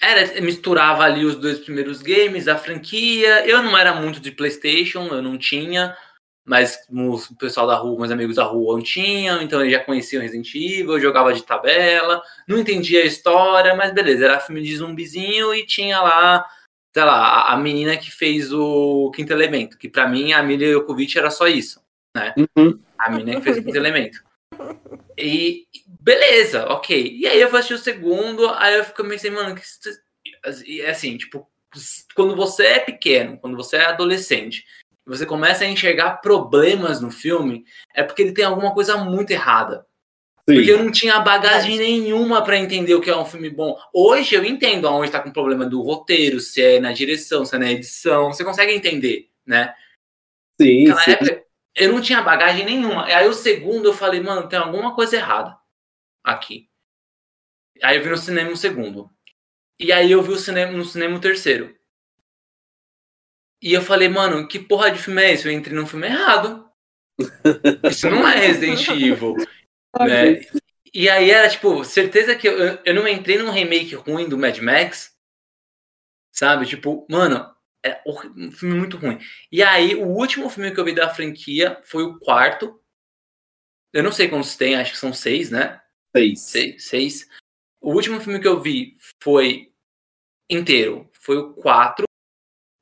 era, misturava ali os dois primeiros games, a franquia. Eu não era muito de Playstation, eu não tinha. Mas o pessoal da rua, meus amigos da rua tinham, então eles já conheciam Resident Evil, eu jogava de tabela, não entendia a história, mas beleza, era filme de zumbizinho e tinha lá, sei lá, a- menina que fez o Quinto Elemento, que pra mim a Mila Jokovic era só isso, né? Uhum. A menina que fez o Quinto Elemento. E beleza, ok. E aí eu fui assistir o segundo, aí eu fico pensei, mano, que assim, tipo, quando você é pequeno, quando você é adolescente, você começa a enxergar problemas no filme, é porque ele tem alguma coisa muito errada. Sim. Porque eu não tinha bagagem nenhuma pra entender o que é um filme bom. Hoje eu entendo aonde tá com o problema do roteiro, se é na direção, se é na edição, você consegue entender, né? sim, Naquela sim. época eu não tinha bagagem nenhuma. Aí o segundo eu falei, mano, tem alguma coisa errada aqui. Aí eu vi no cinema o segundo. E aí eu vi o cinema, no cinema o terceiro. E eu falei, mano, que porra de filme é esse? Eu entrei num filme errado. Isso não é Resident Evil. Né? E aí era tipo, certeza que eu, eu não entrei num remake ruim do Mad Max. Sabe? Tipo, mano, é um filme muito ruim. E aí, o último filme que eu vi da franquia foi o quarto. Eu não sei quantos tem, acho que são seis, né? Seis. Seis. seis. O último filme que eu vi foi inteiro. Foi o 4.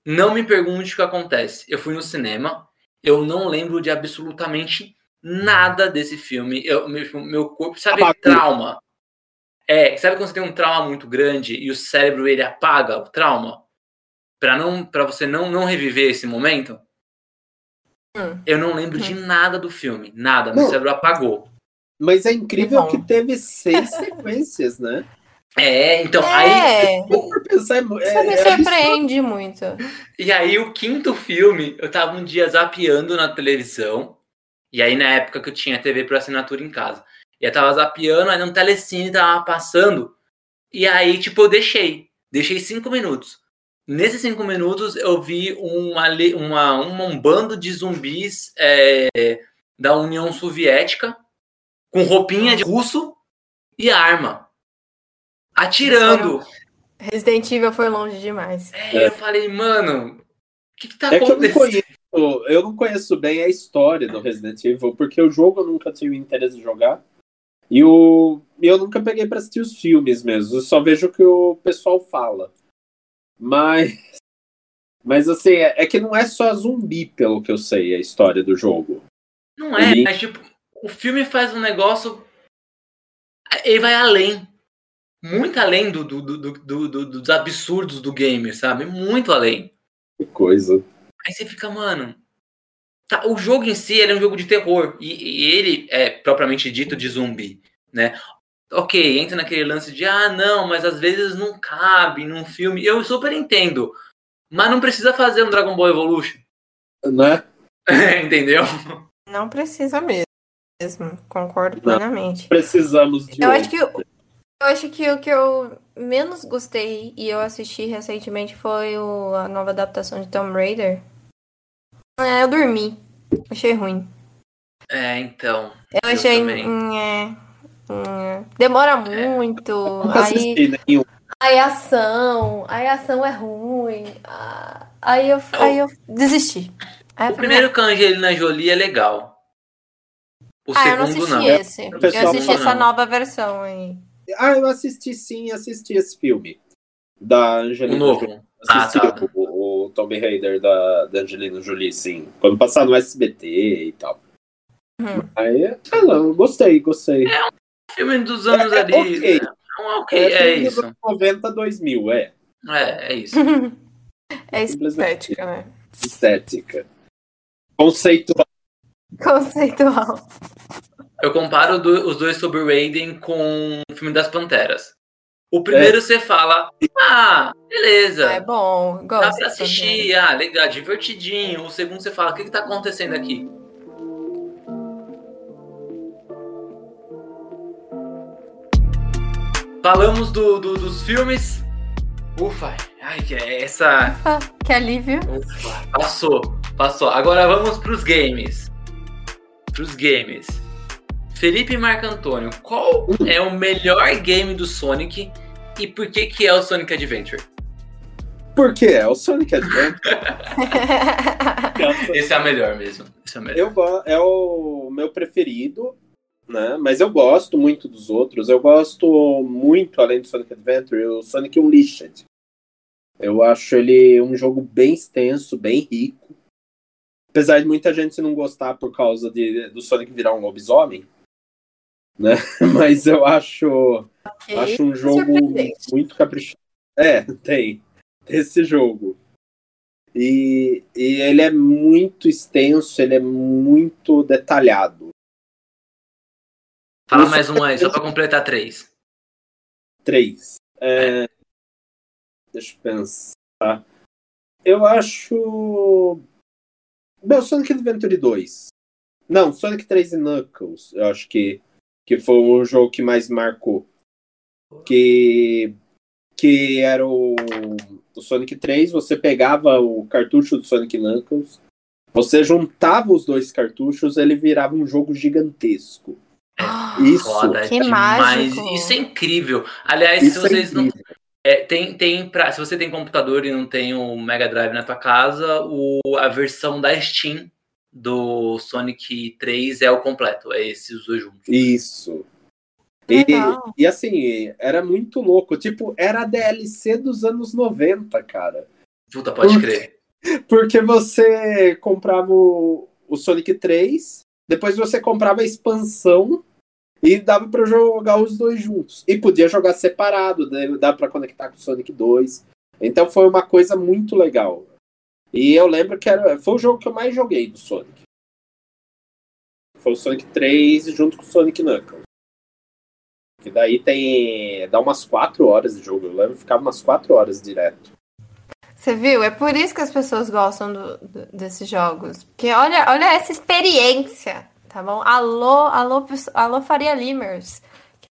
Não me pergunte o que acontece. Eu fui no cinema. Eu não lembro de absolutamente nada desse filme. Eu, meu, meu corpo, sabe, Apagou. trauma. É, sabe quando você tem um trauma muito grande e o cérebro ele apaga o trauma para não para você não não reviver esse momento? Hum. Eu não lembro de nada do filme, nada. Meu Não. cérebro apagou. Mas é incrível Que que, teve seis sequências, né? É, então aí É, Por pensar, é, isso é, me é surpreende muito. E aí, o quinto filme, eu tava um dia zapeando na televisão. E aí, na época que eu tinha TV por assinatura em casa. E eu tava zapeando, aí no telecine tava passando. E aí, tipo, eu deixei. Deixei cinco minutos. Nesses cinco minutos, eu vi uma, uma, uma- um bando de zumbis é, da União Soviética com roupinha de russo e arma. Atirando. Resident Evil foi longe demais. É, eu falei, mano, o que, que tá É que eu não acontecendo? conheço, eu não conheço bem a história do Resident Evil, porque o jogo eu nunca tive interesse de jogar. E o, eu nunca peguei pra assistir os filmes mesmo. Eu só vejo o que o pessoal fala. Mas. Mas assim, é, é que não é só zumbi, pelo que eu sei, a história do jogo. Não é, Ele- mas tipo, o filme faz um negócio. Ele vai além. Muito além do, do, do, do- do- dos absurdos do game, sabe? Muito além. Que coisa. Aí você fica, mano. tá, o jogo em si é um jogo de terror. E, e ele é propriamente dito de zumbi, né? Ok, entra naquele lance de ah, não, mas às vezes não cabe num filme. Eu super entendo. Mas não precisa fazer um Dragon Ball Evolution. Né? Entendeu? Não precisa mesmo. Concordo Não. plenamente. Precisamos de Eu outro. acho que eu acho que o que eu menos gostei e eu assisti recentemente foi o- a nova adaptação de Tomb Raider. É, eu dormi. Achei ruim. É, então. Eu, Eu achei. hum, é, hum, demora muito. Nunca Aí, nenhum. aí a ação. Aí a ação é ruim. ah, Aí eu, aí eu desisti. Aí O primeiro com a Angelina Jolie é legal. O Ah, eu não segundo assisti não. esse. Eu assisti não. essa nova versão aí. Ah, eu assisti sim, assisti esse filme. Da O Angelina novo. Jolie. Ah, Assisti tá. o, o Tomb Raider da, da Angelina Jolie, sim. Quando passar no SBT e tal. Uhum. Aí, ah, não, gostei, gostei. Filme dos anos É, ali. ok. É, um ok, é, filme isso. dos 90, 2000, é. É, é isso. É Simplesmente. estética, né? Estética. Conceitual. Conceitual. Eu comparo do- os dois Tomb Raiden com o filme das Panteras. O primeiro você fala, ah, beleza. É bom, Dá gosto. pra assistir, ah, legal, divertidinho. O segundo você fala, o que, que tá acontecendo aqui? Falamos do, do- dos filmes. Ufa, ai, que é essa. Ah, que alívio. Ufa, passou, passou. Agora vamos pros games. Pros games. Felipe Marco Antônio, qual é o melhor game do Sonic e por que que é o Sonic Adventure? Por quê? É o Sonic Adventure. Esse é o melhor mesmo. Esse é o melhor. Eu go- é o meu preferido, né? Mas eu gosto muito dos outros. Eu gosto muito, além do Sonic Adventure, o Sonic Unleashed. Eu acho ele um jogo bem extenso, bem rico. Apesar de muita gente não gostar por causa de, do Sonic virar um lobisomem, né? Mas eu acho, Ok. acho um jogo Surpreendente. muito caprichado. É, tem. Esse jogo. E, e ele é muito extenso, ele é muito detalhado. Fala mais um aí, só pra completar três. Três. É, Deixa eu pensar. Eu acho. Meu, Sonic Adventure 2. Não, Sonic 3 e Knuckles. Eu acho que, que foi o jogo que mais marcou. Que, que era o, o Sonic 3, você pegava o cartucho do Sonic Knuckles, você juntava os dois cartuchos, ele virava um jogo gigantesco. Isso. Foda Que demais. mágico. Isso é incrível. Aliás, Isso se é vocês não. incrível. é, tem, tem pra, se você tem computador e não tem o Mega Drive na tua casa, o, a versão da Steam do Sonic 3 é o completo. É esses dois juntos. Isso. E, e assim, era muito louco. Tipo, era a DLC dos anos 90, cara. Puta, pode Puta. crer. Porque você comprava o, o Sonic 3, depois você comprava a expansão e dava pra jogar os dois juntos. E podia jogar separado, daí dava pra conectar com o Sonic 2. Então foi uma coisa muito legal. E eu lembro que era, foi o jogo que eu mais joguei do Sonic. Foi o Sonic 3 junto com o Sonic Knuckles. Que daí tem. dá umas 4 horas de jogo. Eu lembro ficava umas 4 horas direto. Você viu? É por isso que as pessoas gostam do- do- desses jogos. Porque olha, olha essa experiência, tá bom? Alô, alô, alô Faria Limers.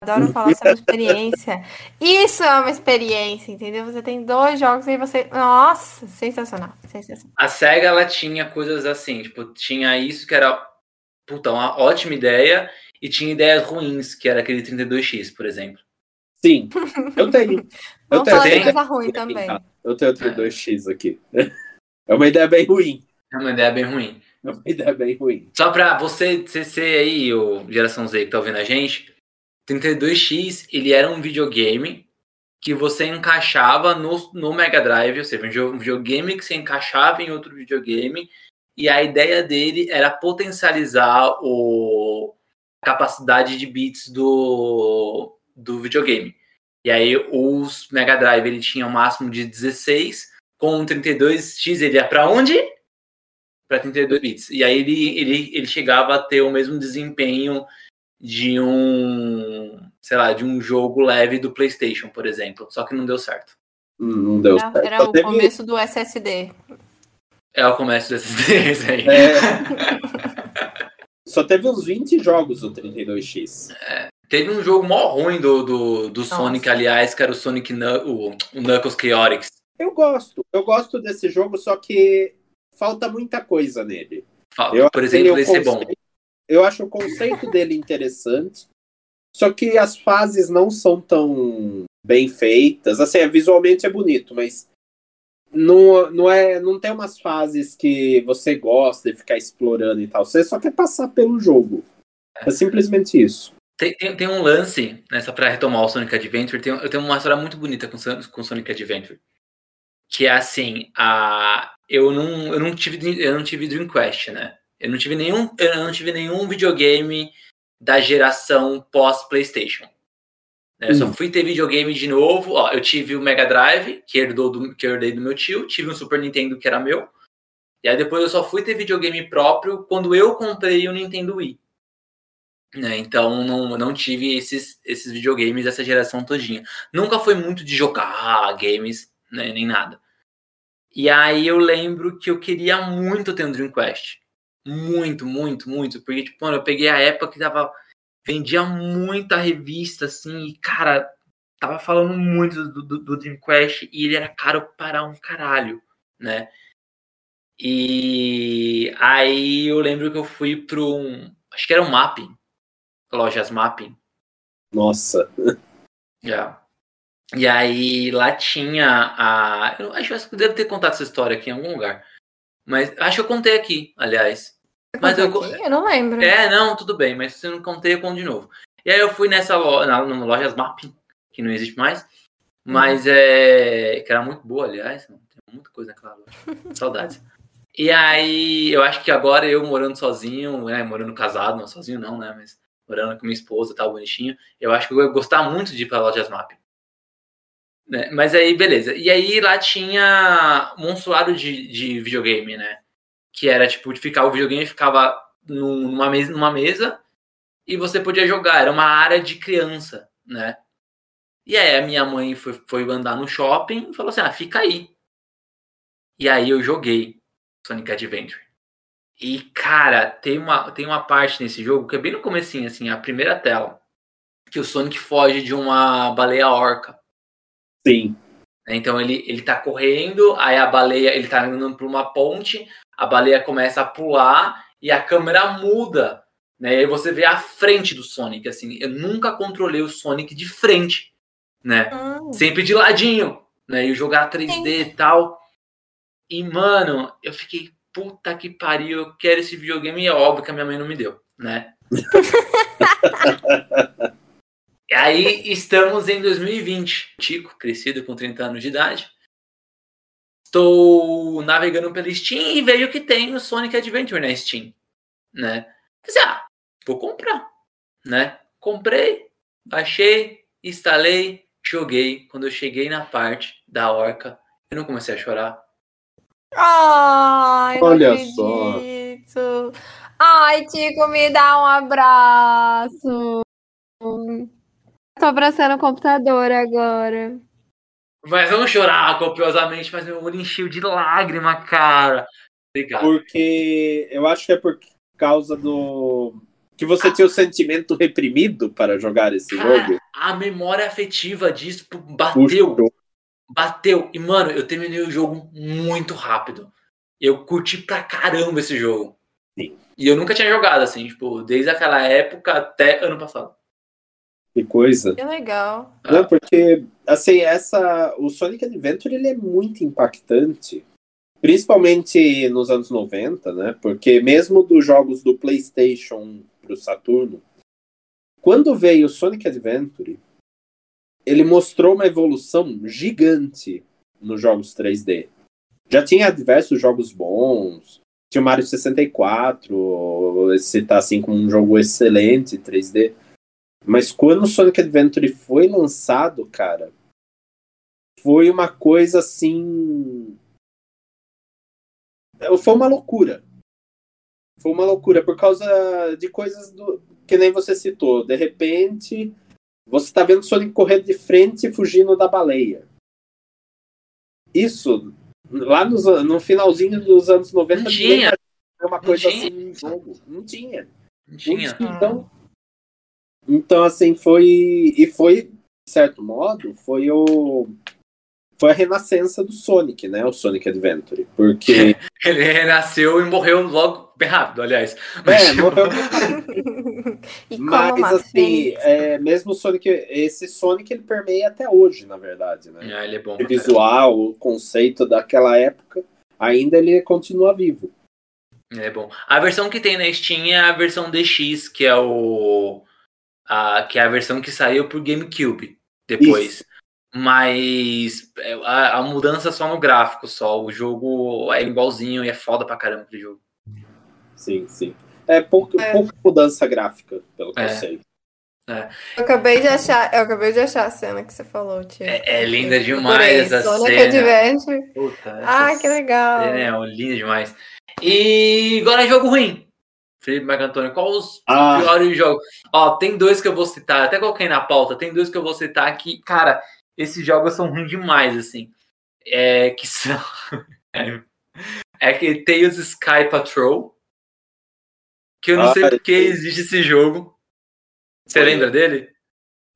Que adoram falar sobre experiência. Isso é uma experiência, entendeu? Você tem dois jogos e você. Nossa, sensacional. Sensacional. A SEGA ela tinha coisas assim, tipo, tinha isso que era puta, uma ótima ideia, e tinha ideias ruins, que era aquele 32X, por exemplo. Sim, eu tenho. Eu Vamos tenho, falar de coisa ruim também. eu tenho o 32X aqui. É uma ideia bem ruim. É uma ideia bem ruim. É uma ideia bem ruim. Só pra você, CC aí, o geração Z que tá ouvindo a gente, 32X, ele era um videogame que você encaixava no, no Mega Drive, ou seja, um videogame que você encaixava em outro videogame, e a ideia dele era potencializar o, a capacidade de bits do, do videogame. E aí os Mega Drive ele tinha um máximo de 16, com o 32X ele ia para onde? Para 32 bits. E aí ele, ele, ele chegava a ter o mesmo desempenho de um, sei lá, de um jogo leve do PlayStation, por exemplo. Só que não deu certo. Hum, Não deu Era, certo. era Só o teve- começo do SSD. É o comércio desses ideias aí. é, Só teve uns 20 jogos o 32X. Teve um jogo mó ruim do, do, do. Sonic, aliás, que era o Sonic o, o Knuckles Chaotix. Eu gosto. Eu gosto desse jogo, só que falta muita coisa nele. Falta, Eu por exemplo, ele esse é bom. Eu acho o conceito dele interessante, só que as fases não são tão bem feitas. Assim, é, visualmente é bonito, mas não, não, é, não tem umas fases que você gosta de ficar explorando e tal. Você só quer passar pelo jogo. É simplesmente isso. Tem, tem, tem um lance, nessa pra retomar o Sonic Adventure, tem, eu tenho uma história muito bonita com, com Sonic Adventure. Que é assim, a, eu, não, eu, não tive, eu não tive Dream Quest, né? Eu não tive nenhum, eu não tive nenhum videogame da geração pós-Playstation. né? Eu só Hum. fui ter videogame de novo. Ó, eu tive o Mega Drive, que, herdou do, que eu herdei do meu tio, tive um Super Nintendo que era meu. E aí depois eu só fui ter videogame próprio quando eu comprei o Nintendo Wii. Né? Então não, não tive esses, esses videogames dessa geração todinha. Nunca foi muito de jogar games, né, nem nada. E aí eu lembro que eu queria muito ter um Dreamcast. Muito, muito, muito. Porque, tipo, mano, eu peguei a época que tava. Vendia muita revista, assim, e, cara, tava falando muito do, do, do Dreamcast e ele era caro para um caralho, né? E aí eu lembro que eu fui para um. Acho que era um mapping. Lojas mapping. Nossa. Já. E aí lá tinha a. Eu acho acho que eu devo ter contado essa história aqui em algum lugar. Mas acho que eu contei aqui, aliás. Mas eu- Aqui? eu não lembro. É, não, tudo bem, mas se eu não contei, eu conto de novo. E aí eu fui nessa loja, na, na Lojas Mapping, que não existe mais. Mas é. Que era muito boa, aliás. Tem muita coisa naquela loja. Saudades. E aí, eu acho que agora eu morando sozinho, né? Morando casado, não sozinho não, né? Mas morando com minha esposa, tal, bonitinho. Eu acho que eu ia gostar muito de ir pra Lojas Mapping. Né? Mas aí, beleza. E aí lá tinha um monstruário de, de videogame, né? Que era tipo, de ficar, o videogame ficava num- numa mesa, numa mesa e você podia jogar. Era uma área de criança, né? E aí a minha mãe foi, foi andar no shopping e falou assim: ah, fica aí. E aí eu joguei Sonic Adventure. E, cara, tem uma, tem uma parte nesse jogo que é bem no comecinho, assim, a primeira tela. Que o Sonic foge de uma baleia orca. Sim. Então ele, ele tá correndo, aí a baleia, ele tá andando por uma ponte, a baleia começa a pular e a câmera muda, né? E aí você vê a frente do Sonic, assim. Eu nunca controlei o Sonic de frente, né? Hum. Sempre de ladinho, né? E jogar 3D e tal. E, mano, eu fiquei, puta que pariu, eu quero esse videogame e é óbvio que a minha mãe não me deu, né? E aí estamos em 2020. Tico, crescido com 30 anos de idade. Estou navegando pela Steam e vejo que tem o Sonic Adventure na Steam, né? Pensei, ah, vou comprar, né? Comprei, baixei, instalei, joguei. Quando eu cheguei na parte da orca, eu não comecei a chorar. Ai, Olha acredito. Ai, Tico, me dá um abraço. Tô abraçando o computador agora. Mas vamos chorar copiosamente, mas meu olho encheu de lágrima, cara. Obrigado. Porque eu acho que é por causa do. Que você tinha o sentimento reprimido para jogar esse Cara, jogo. a memória afetiva disso bateu. Puxou. Bateu. E, mano, eu terminei o jogo muito rápido. Eu curti pra caramba esse jogo. Sim. E eu nunca tinha jogado, assim, tipo, desde aquela época até ano passado. Que coisa. Que legal. Não, porque, assim, essa. O Sonic Adventure ele é muito impactante. Principalmente nos anos 90, né? Porque mesmo dos jogos do PlayStation pro Saturno, quando veio o Sonic Adventure, ele mostrou uma evolução gigante nos jogos 3D. Já tinha diversos jogos bons. Tinha o Mario 64, esse tá assim como um jogo excelente 3D. Mas quando o Sonic Adventure foi lançado, cara, foi uma coisa assim. Foi uma loucura. Foi uma loucura por causa de coisas do... que nem você citou. De repente, você tá vendo o Sonic correndo de frente e fugindo da baleia. Isso, lá nos, no finalzinho dos anos 90, Não tinha. uma Não coisa tinha. assim no jogo. Não tinha. Não tinha. Então, então assim, foi. E foi, de certo modo, foi o. foi a renascença do Sonic, né? O Sonic Adventure. Porque. Ele renasceu e morreu logo bem rápido, aliás. É, morreu bem rápido. Mas assim, é, mesmo o Sonic, esse Sonic ele permeia até hoje, na verdade, né? Ah, ele é bom. O visual, o conceito daquela época, ainda ele continua vivo. É bom. A versão que tem na Steam é a versão DX, que é o. A, que é a versão que saiu pro GameCube depois. Isso. Mas é, a, a, mudança só no gráfico, só. O jogo é igualzinho e é foda pra caramba aquele jogo. Sim, sim. É pouca, é. pouca mudança gráfica, pelo que é. eu sei. É. Eu acabei de achar, eu acabei de achar a cena que você falou, tio. É, é linda demais essa Sonic cena. Puta, ah, que legal. É, linda demais. E agora é jogo ruim. Felipe Marco Antônio, qual os ah. piores jogos? Ó, tem dois que eu vou citar, até coloquei na pauta, tem dois que eu vou citar que, cara, esses jogos são ruins demais, assim. É, que são. é, é que Tales Sky Patrol. Que eu não ah, sei porque existe esse jogo. Você lembra dele?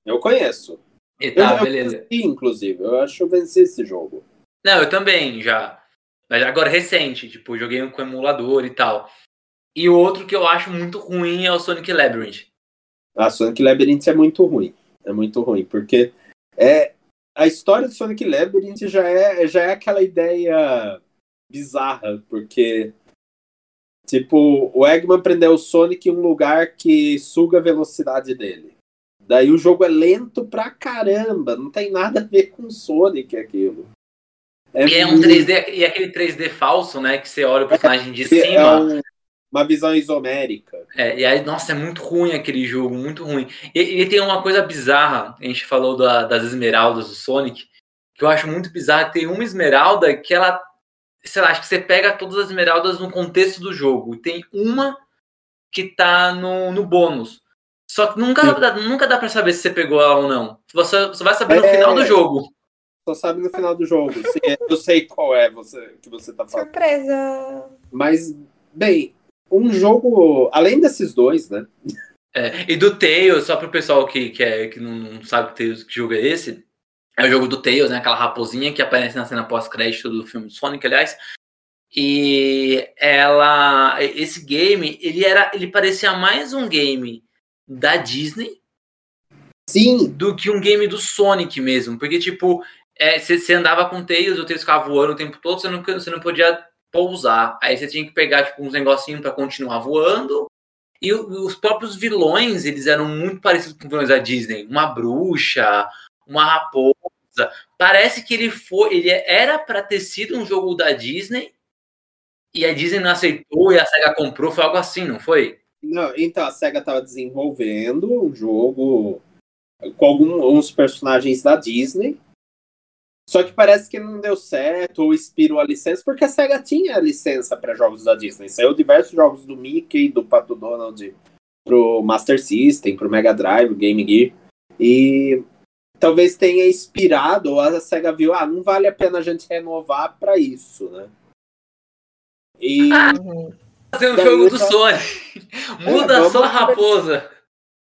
Eu conheço. E tá, eu, beleza. Eu venci, inclusive, eu acho que eu venci esse jogo. Não, eu também já. Mas agora recente, tipo, joguei com emulador e tal. E o outro que eu acho muito ruim é o Sonic Labyrinth. A Sonic Labyrinth é muito ruim. É muito ruim, porque é a história do Sonic Labyrinth já é, já é aquela ideia bizarra, porque tipo, o Eggman prendeu o Sonic em um lugar que suga a velocidade dele. Daí o jogo é lento pra caramba, não tem nada a ver com o Sonic aquilo. É e é um 3D, e aquele 3D falso, né? Que você olha o personagem de é cima. É um, uma visão isomérica. É, e aí, nossa, é muito ruim aquele jogo, muito ruim. E, e tem uma coisa bizarra, a gente falou da, das esmeraldas do Sonic, que eu acho muito bizarro. Tem uma esmeralda que ela, sei lá, acho que você pega todas as esmeraldas no contexto do jogo. E tem uma que tá no, no bônus. Só que nunca, dá, nunca dá pra saber se você pegou ela ou não. Você, você vai saber no é... final do jogo. Só sabe no final do jogo. eu sei qual é você, que você tá falando. Surpresa! Mas, bem, um jogo, além desses dois, né? É, e do Tails, só pro pessoal que, que, é, que não sabe que, que jogo é esse, é o jogo do Tails, né? Aquela raposinha que aparece na cena pós-crédito do filme do Sonic, aliás. E ela, esse game, ele era, ele parecia mais um game da Disney, sim, do que um game do Sonic mesmo, porque tipo, você é, andava com o Tails, o Tails ficava voando o tempo todo, você não, você não podia pousar. Aí você tinha que pegar tipo, uns negocinhos para continuar voando. E os próprios vilões, eles eram muito parecidos com vilões da Disney. Uma bruxa, uma raposa. Parece que ele foi, ele era para ter sido um jogo da Disney e a Disney não aceitou e a Sega comprou, foi algo assim, não foi? Não, então a Sega estava desenvolvendo um jogo com alguns personagens da Disney só que parece que não deu certo ou expirou a licença, porque a SEGA tinha licença para jogos da Disney. Saiu diversos jogos do Mickey, do Pato Donald pro Master System, pro Mega Drive, Game Gear. E talvez tenha expirado, ou a SEGA viu, ah, não vale a pena a gente renovar para isso, né? E. Ah, fazer um jogo do Sonic. Muda é, só a raposa.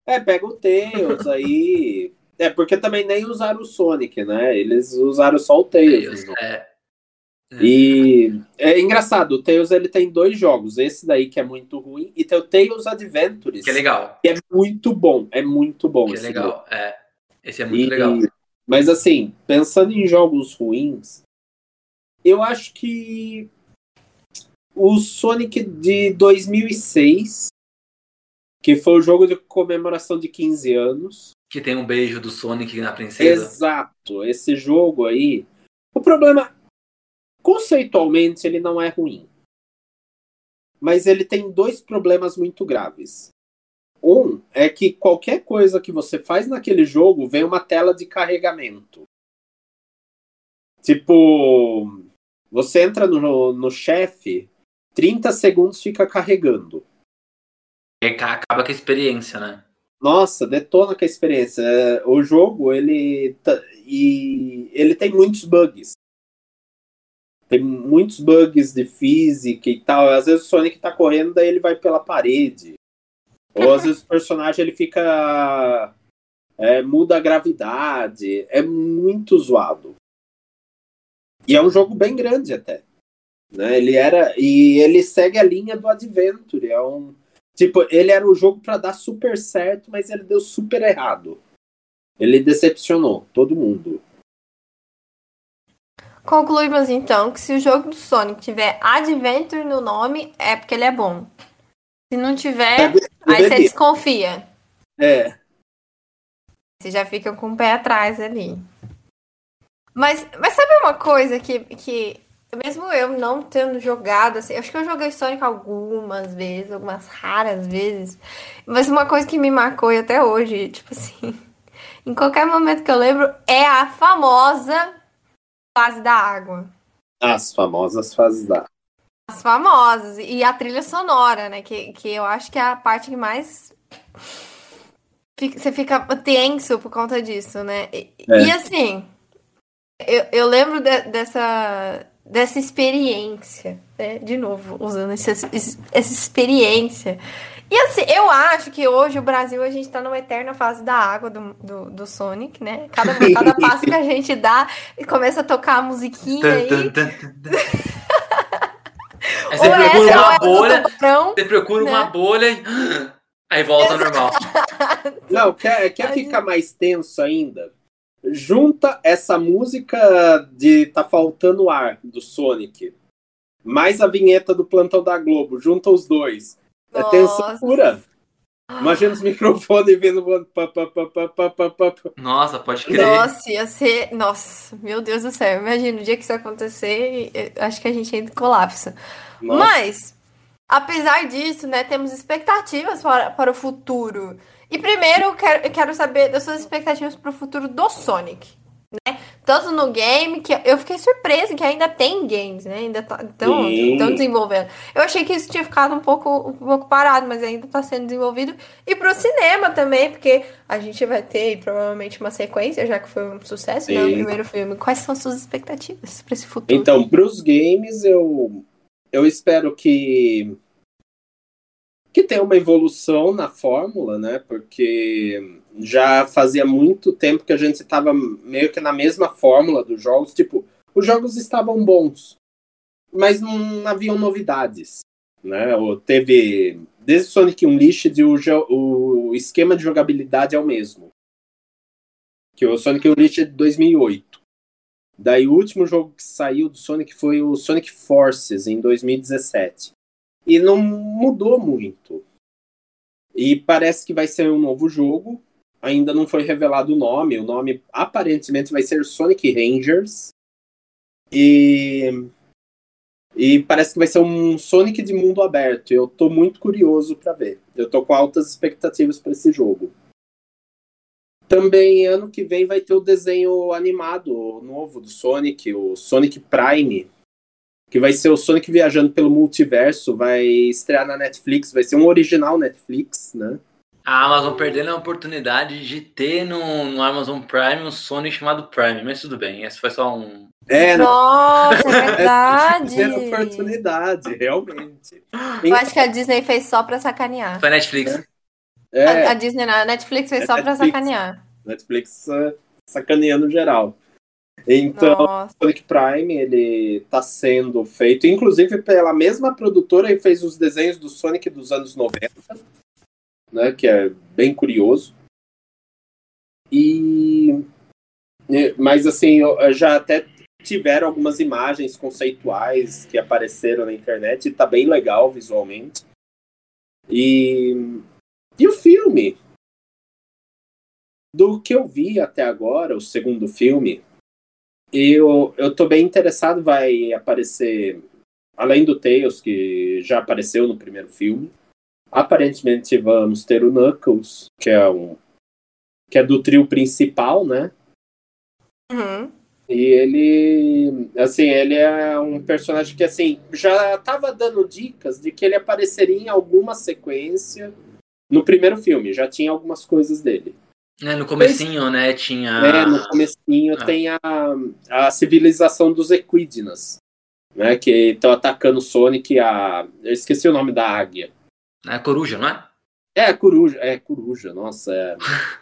É, pega o Tails aí. É, porque também nem usaram o Sonic, né? Eles usaram só o Tails. Tails é. é. E é engraçado, o Tails ele tem dois jogos, esse daí que é muito ruim, e tem o Tails Adventures. Que é legal. Que é muito bom, é muito bom. Que é legal, jogo. é. Esse é muito e, legal. Mas assim, pensando em jogos ruins, eu acho que o Sonic de 2006, que foi o jogo de comemoração de 15 anos, que tem um beijo do Sonic na princesa. Exato, esse jogo aí. O problema, conceitualmente, ele não é ruim. Mas ele tem dois problemas muito graves. Um é que qualquer coisa que você faz naquele jogo vem uma tela de carregamento. Tipo, você entra no, no chefe, 30 segundos fica carregando. E acaba com a experiência, né? Nossa, detona com a experiência. É, o jogo, ele. E ele tem muitos bugs. Tem muitos bugs de física e tal. Às vezes o Sonic tá correndo, daí ele vai pela parede. Ou às vezes o personagem ele fica. É, muda a gravidade. É muito zoado. E é um jogo bem grande até. Né? Ele era. E ele segue a linha do Adventure. É um. Tipo, ele era o jogo para dar super certo, mas ele deu super errado. Ele decepcionou todo mundo. Concluímos então que se o jogo do Sonic tiver Adventure no nome, é porque ele é bom. Se não tiver, aí você desconfia. É. Você já fica com o pé atrás ali. Mas, mas sabe uma coisa que, que mesmo eu não tendo jogado, assim, acho que eu joguei Sonic algumas vezes, algumas raras vezes, mas uma coisa que me marcou e até hoje, tipo assim, em qualquer momento que eu lembro, é a famosa fase da água. As famosas fases da As famosas. E a trilha sonora, né? Que, que eu acho que é a parte que mais. Você fica tenso por conta disso, né? E, é. e assim, eu, eu lembro de, dessa, dessa experiência, né? De novo, usando essa, essa experiência e assim, eu acho que hoje o Brasil, a gente tá numa eterna fase da água do, do, do Sonic, né? Cada, cada passo que a gente dá e começa a tocar a musiquinha aí. aí você procura uma bolha, você procura né? uma bolha e aí volta ao normal. Não, quer, quer ficar mais tenso ainda? Junta essa música de Tá Faltando Ar, do Sonic, mais a vinheta do Plantão da Globo, junta os dois. É tensão pura. Imagina os microfones vindo. Nossa, pode crer. Nossa, ia ser. Nossa, meu Deus do céu. Imagina o dia que isso acontecer, acho que a gente colapso. Nossa. Mas, apesar disso, né, temos expectativas para, para o futuro. E primeiro eu quero, eu quero saber das suas expectativas para o futuro do Sonic né? Tanto no game, que eu fiquei surpresa que ainda tem games, né? Ainda estão tá, desenvolvendo. Eu achei que isso tinha ficado um pouco, um pouco parado, mas ainda está sendo desenvolvido. E para o cinema também, porque a gente vai ter provavelmente uma sequência, já que foi um sucesso, né? O primeiro filme. Quais são as suas expectativas para esse futuro? Então, para os games, eu, eu espero que que tenha uma evolução na fórmula, né? Porque já fazia muito tempo que a gente estava meio que na mesma fórmula dos jogos. Tipo, os jogos estavam bons, mas não haviam novidades. Né? Ou teve. Desde Sonic Unleashed, o, o esquema de jogabilidade é o mesmo. Que o Sonic Unleashed de 2008. Daí o último jogo que saiu do Sonic foi o Sonic Forces, em 2017. E não mudou muito. E parece que vai ser um novo jogo, ainda não foi revelado o nome. O nome aparentemente vai ser Sonic Rangers. E, e parece que vai ser um Sonic de mundo aberto. Eu tô muito curioso para ver. Eu tô com altas expectativas para esse jogo. Também ano que vem vai ter o desenho animado novo do Sonic, o Sonic Prime, que vai ser o Sonic viajando pelo multiverso, vai estrear na Netflix, vai ser um original Netflix, né? A Amazon perdendo a oportunidade de ter no, no Amazon Prime um Sonic chamado Prime, mas tudo bem, esse foi só um. É, Nossa, é verdade. É oportunidade, realmente. Eu acho que a Disney fez só pra sacanear. Foi a Netflix. É. A, a, Disney, a Netflix fez é só Netflix. pra sacanear. Netflix uh, sacaneando geral. Então, Nossa. Sonic Prime, ele tá sendo feito, inclusive pela mesma produtora que fez os desenhos do Sonic dos anos 90 né, que é bem curioso. E mas assim, já até tiveram algumas imagens conceituais que apareceram na internet e tá bem legal visualmente. E e o filme do que eu vi até agora, o segundo filme, eu, eu tô bem interessado, vai aparecer, além do Tails, que já apareceu no primeiro filme, Aparentemente vamos ter o Knuckles, que é um que é do trio principal, né? Uhum. E ele, assim, ele é um personagem que, assim, já estava dando dicas de que ele apareceria em alguma sequência no primeiro filme, já tinha algumas coisas dele. É, no comecinho, Mas, né, tinha... É, no comecinho ah. tem a, a civilização dos Equidnas, né, que estão atacando o Sonic, a... Eu esqueci o nome da águia. É coruja, não é? É, coruja, é coruja, nossa, é.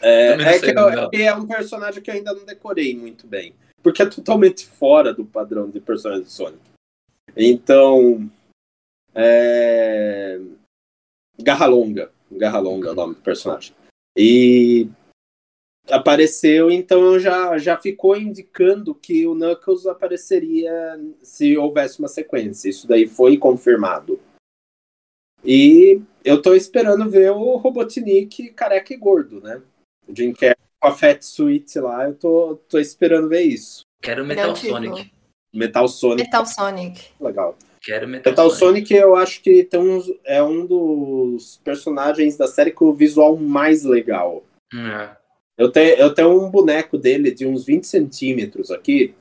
É, é, que eu, é, é um personagem que eu ainda não decorei muito bem. porque é totalmente fora do padrão de personagem de Sonic. Então, é... Garra Longa, Garra Longa é o nome do personagem. E apareceu, então já, já ficou indicando que o Knuckles apareceria se houvesse uma sequência. Isso daí foi confirmado. E eu tô esperando ver o Robotnik careca e gordo, né? O Jim Carrey com a Fat Suite lá, eu tô, tô esperando ver isso. Quero Metal o tipo- Sonic. Metal Sonic, Metal Sonic. legal. Quero Metal, Metal Sonic. Sonic eu acho que tem uns, é um dos personagens da série com o visual mais legal. É. Eu tenho, eu tenho um boneco dele de uns 20 centímetros aqui.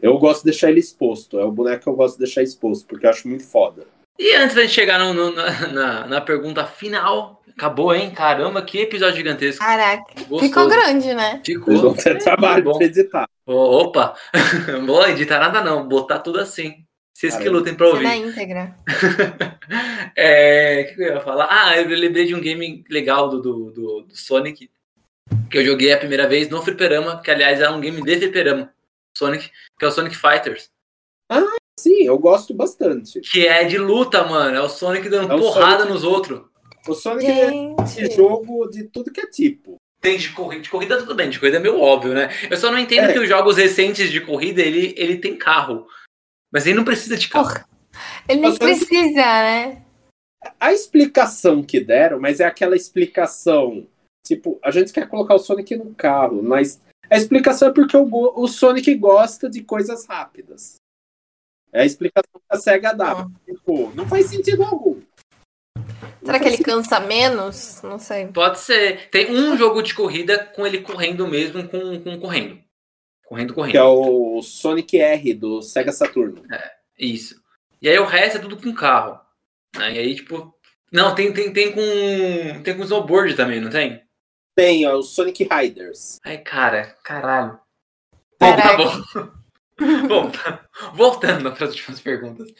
Eu gosto de deixar ele exposto. É o boneco que eu gosto de deixar exposto, porque eu acho muito foda. E antes da gente chegar no- no- na, na, na pergunta final, acabou, hein? Caramba, que episódio gigantesco. Caraca, Gostoso. ficou grande, né? Ficou. Vocês vão ter trabalho bom. pra editar. Opa! Vou editar nada não, botar tudo assim. Vocês que lutem pra na ouvir. íntegra. é, o que eu ia falar? Ah, eu lembrei de um game legal do, do, do, do Sonic, que eu joguei a primeira vez no Fliperama, que aliás era um game de Fliperama, Sonic, que é o Sonic Fighters. Sim, eu gosto bastante. Que é de luta, mano. É o Sonic dando É o porrada Sonic- nos outros. O Sonic é Gente. jogo de tudo que é tipo. Tem de corrida, de corrida tudo bem, de corrida é meio óbvio, né? Eu só não entendo É. que os jogos recentes de corrida, ele, ele tem carro. Mas ele não precisa de carro. Porra. Ele nem precisa, né? A explicação que deram, mas é aquela explicação. Tipo, a gente quer colocar o Sonic no carro, mas a explicação é porque o, o Sonic gosta de coisas rápidas. É a explicação que a SEGA dá. Tipo, não faz sentido algum. Será que ele cansa menos? Não sei. Pode ser. Tem um jogo de corrida com ele correndo mesmo, com, com correndo. Correndo, correndo. Que é o Sonic R do Sega Saturno. Isso. E aí o resto é tudo com carro. né? E aí, tipo. Não, tem, tem, tem com. Tem com snowboard também, não tem? Tem, ó, o Sonic Riders. Ai, cara, caralho. Bom, tá bom. bom, tá- voltando para as últimas perguntas.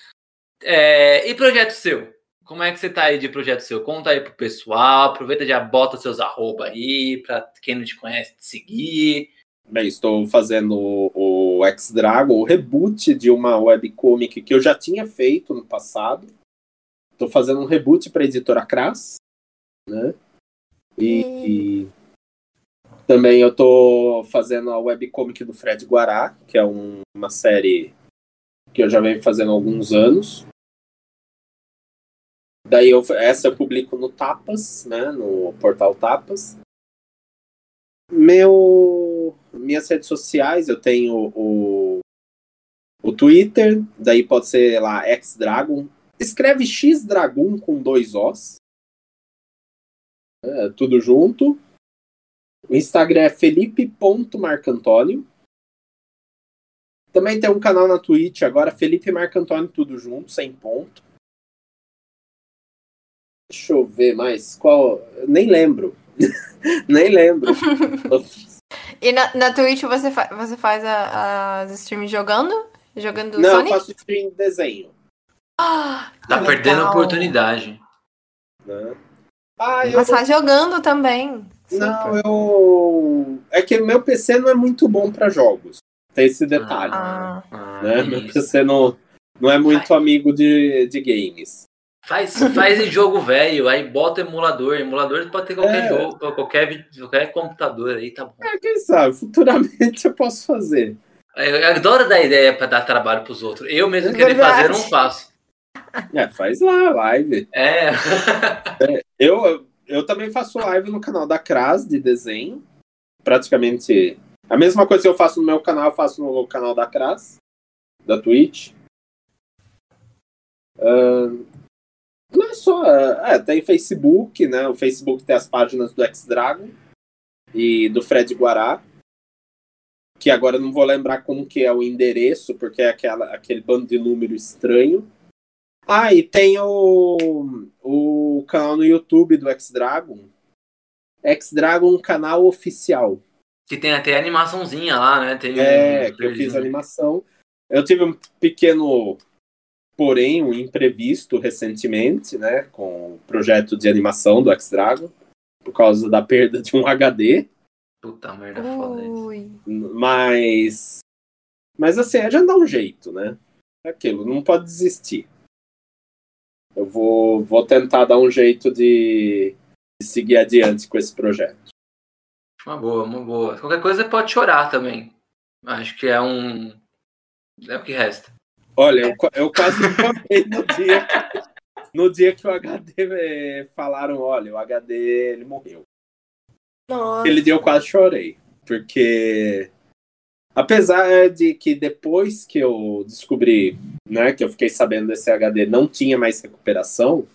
É, e projeto seu? Como é que você tá aí de projeto seu? Conta aí pro pessoal, aproveita e já bota seus arroba aí, pra quem não te conhece te seguir. Bem, estou fazendo o, o X-Dragon, o reboot de uma webcomic que eu já tinha feito no passado. Estou fazendo um reboot para a editora Cras, né? E, e também eu estou fazendo a webcomic do Fred Guará, que é um- uma série que eu já venho fazendo há alguns anos. Daí eu, essa eu publico no Tapas, né? No portal Tapas. Meu, minhas redes sociais, eu tenho o, o Twitter, daí pode ser lá Xdragon. Escreve Xdragon com dois Os. É, tudo junto. O Instagram é felipe.marcantônio. Também tem um canal na Twitch agora, Felipe Marcantônio, tudo junto, sem ponto. Deixa eu ver mais. Qual? Nem lembro. Nem lembro. E na, na Twitch você, fa você faz a- as streams jogando? Jogando Não, eu Sonic? faço stream de desenho. Ah, Tá que perdendo a legal. oportunidade. Né? Ah, eu, Mas faz jogando também. não, eu. É que meu PC não é muito bom pra jogos. Tem esse detalhe. Ah. Ah, né? Meu isso. PC não, não é muito amigo de, de games. Faz, faz em jogo velho, aí bota emulador. Emulador pode ter qualquer É. jogo, qualquer, qualquer computador aí, tá bom. Ah, quem sabe, futuramente eu posso fazer. Eu adoro dar ideia pra dar trabalho pros outros. Eu mesmo É querer fazer, não faço. É, faz lá, live. É. Eu, eu também faço live no canal da Cras de desenho. Praticamente a mesma coisa que eu faço no meu canal, eu faço no canal da Cras, da Twitch. Ahn, não é só. É, tem Facebook, né? O Facebook tem as páginas do X-Dragon e do Fred Guará. Que agora eu não vou lembrar como que é o endereço, porque é aquela, aquele bando de número estranho. Ah, e tem o, o canal no YouTube do X-Dragon. X-Dragon canal oficial. Que tem até animaçãozinha lá, né? Tem É, um que eu fiz animação. Eu tive um pequeno, porém, um imprevisto recentemente, né? Com o projeto de animação do X-Dragon. Por causa da perda de um HD. Puta merda, foda isso. Mas Mas assim, a gente dá um jeito, né? É aquilo, não pode desistir. Eu vou, vou tentar dar um jeito de, de seguir adiante com esse projeto. Uma boa, uma boa. Qualquer coisa pode chorar também. Acho que é um. É o que resta. Olha, eu, eu quase chorei no dia, no dia que o HD eh, falaram, olha, o HD ele morreu. Nossa. Ele deu, eu quase chorei. Porque apesar de que depois que eu descobri, né, que eu fiquei sabendo desse HD não tinha mais recuperação,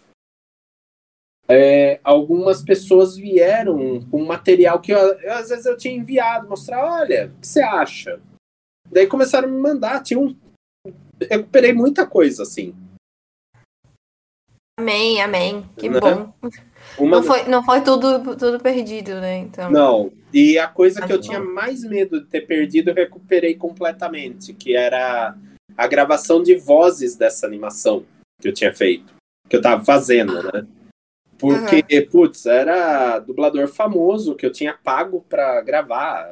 é, algumas pessoas vieram com material que eu, eu, às vezes eu tinha enviado, mostrar, olha, o que você acha? Daí começaram a me mandar, tinha um, recuperei muita coisa assim. Amém, amém. Que Né? bom. Uma Não foi, não foi tudo, tudo perdido, né? Então. Não, e a coisa que eu Tá tinha bom. mais medo de ter perdido, eu recuperei completamente, que era a gravação de vozes dessa animação que eu tinha feito, que eu tava fazendo, né? Porque, putz, era dublador famoso que eu tinha pago pra gravar.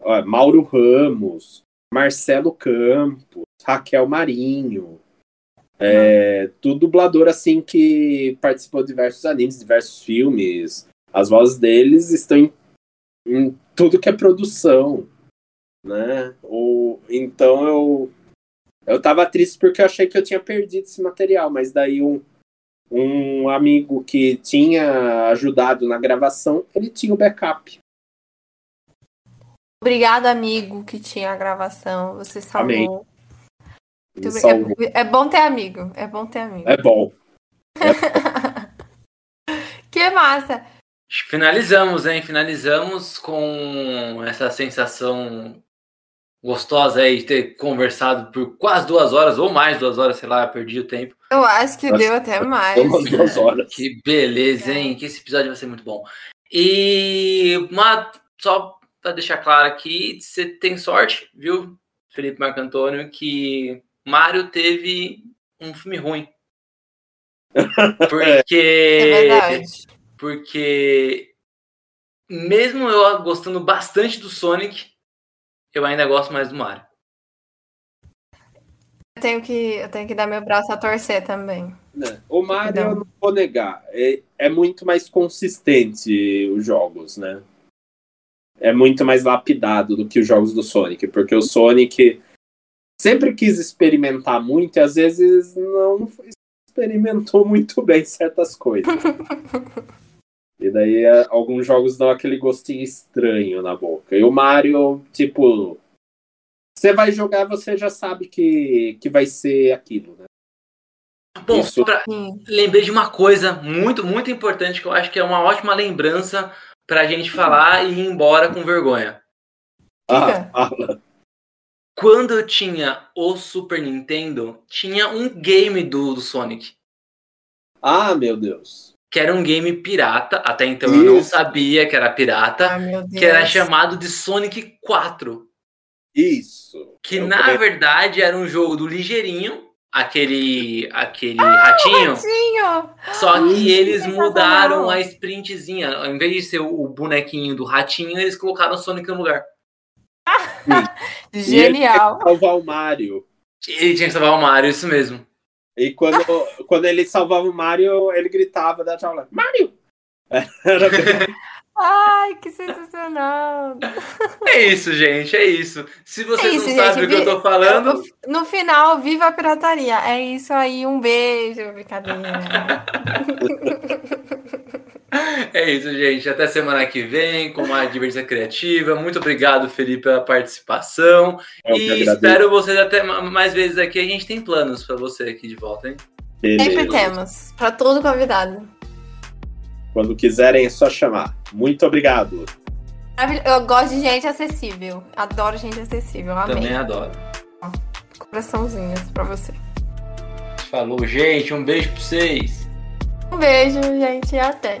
Ó, Mauro Ramos, Marcelo Campos, Raquel Marinho. É, tudo dublador assim que participou de diversos animes, diversos filmes. As vozes deles estão em, em tudo que é produção, né? Ou, então eu eu tava triste porque eu achei que eu tinha perdido esse material, mas daí um, um amigo que tinha ajudado na gravação, ele tinha o backup. Obrigado, amigo, que tinha a gravação. Você salvou. Amém. Muito Ele obri- salvou. É, é bom ter amigo. É bom ter amigo. É bom. Que massa. Finalizamos, hein? Finalizamos com essa sensação gostosa aí de ter conversado por quase duas horas, ou mais duas horas, sei lá, perdi o tempo. Eu acho que Nossa, deu até mais. Duas horas. Que beleza, hein? Que esse episódio vai ser muito bom. E uma, só para deixar claro aqui, você tem sorte, viu, Felipe Marco Antônio, que Mario teve um filme ruim. Porque, É verdade. porque mesmo eu gostando bastante do Sonic, eu ainda gosto mais do Mario. Eu tenho que, eu tenho que dar meu braço a torcer também. né? O Mario, eu não vou negar, é, é muito mais consistente os jogos, né? É muito mais lapidado do que os jogos do Sonic, porque o Sonic sempre quis experimentar muito e às vezes não experimentou muito bem certas coisas. E daí é, alguns jogos dão aquele gostinho estranho na boca. E o Mario, tipo, você vai jogar, você já sabe que, que vai ser aquilo, né? Bom, Isso. só pra, lembrei de uma coisa muito, muito importante que eu acho que é uma ótima lembrança pra gente falar e ir embora com vergonha. Ah, fala. Quando eu tinha o Super Nintendo, tinha um game do, do Sonic. ah, meu Deus. Que era um game pirata. Até então eu não Isso. sabia que era pirata. Deus. Que era chamado de Sonic 4. Isso. Que Eu na também- verdade era um jogo do Ligeirinho. Aquele, aquele ratinho. Ratinho! Só que Isso, eles sensacional. mudaram a sprintzinha. Ao invés de ser o bonequinho do ratinho, eles colocaram o Sonic no lugar. Genial. Salvar o Mario. Ele tinha que salvar o Mario, isso mesmo. E quando, quando ele salvava o Mario, ele gritava da jaula: Mario! Era bem- Ai, que sensacional. É isso, gente, é isso. Se vocês É isso, não sabem gente, o que eu tô falando, No final, viva a pirataria. É isso aí, um beijo, brincadeira. é isso, gente. Até semana que vem com uma diversão criativa. Muito obrigado, Felipe, pela participação. Eu e espero vocês até ma- mais vezes aqui. A gente tem planos pra você aqui de volta, hein? Beleza. Sempre temos, para todo convidado. Quando quiserem, é só chamar. Muito obrigado. Eu gosto de gente acessível. Adoro gente acessível. Amei. Também adoro. Coraçãozinhos pra você. Falou, gente. Um beijo pra vocês. Um beijo, gente, e até.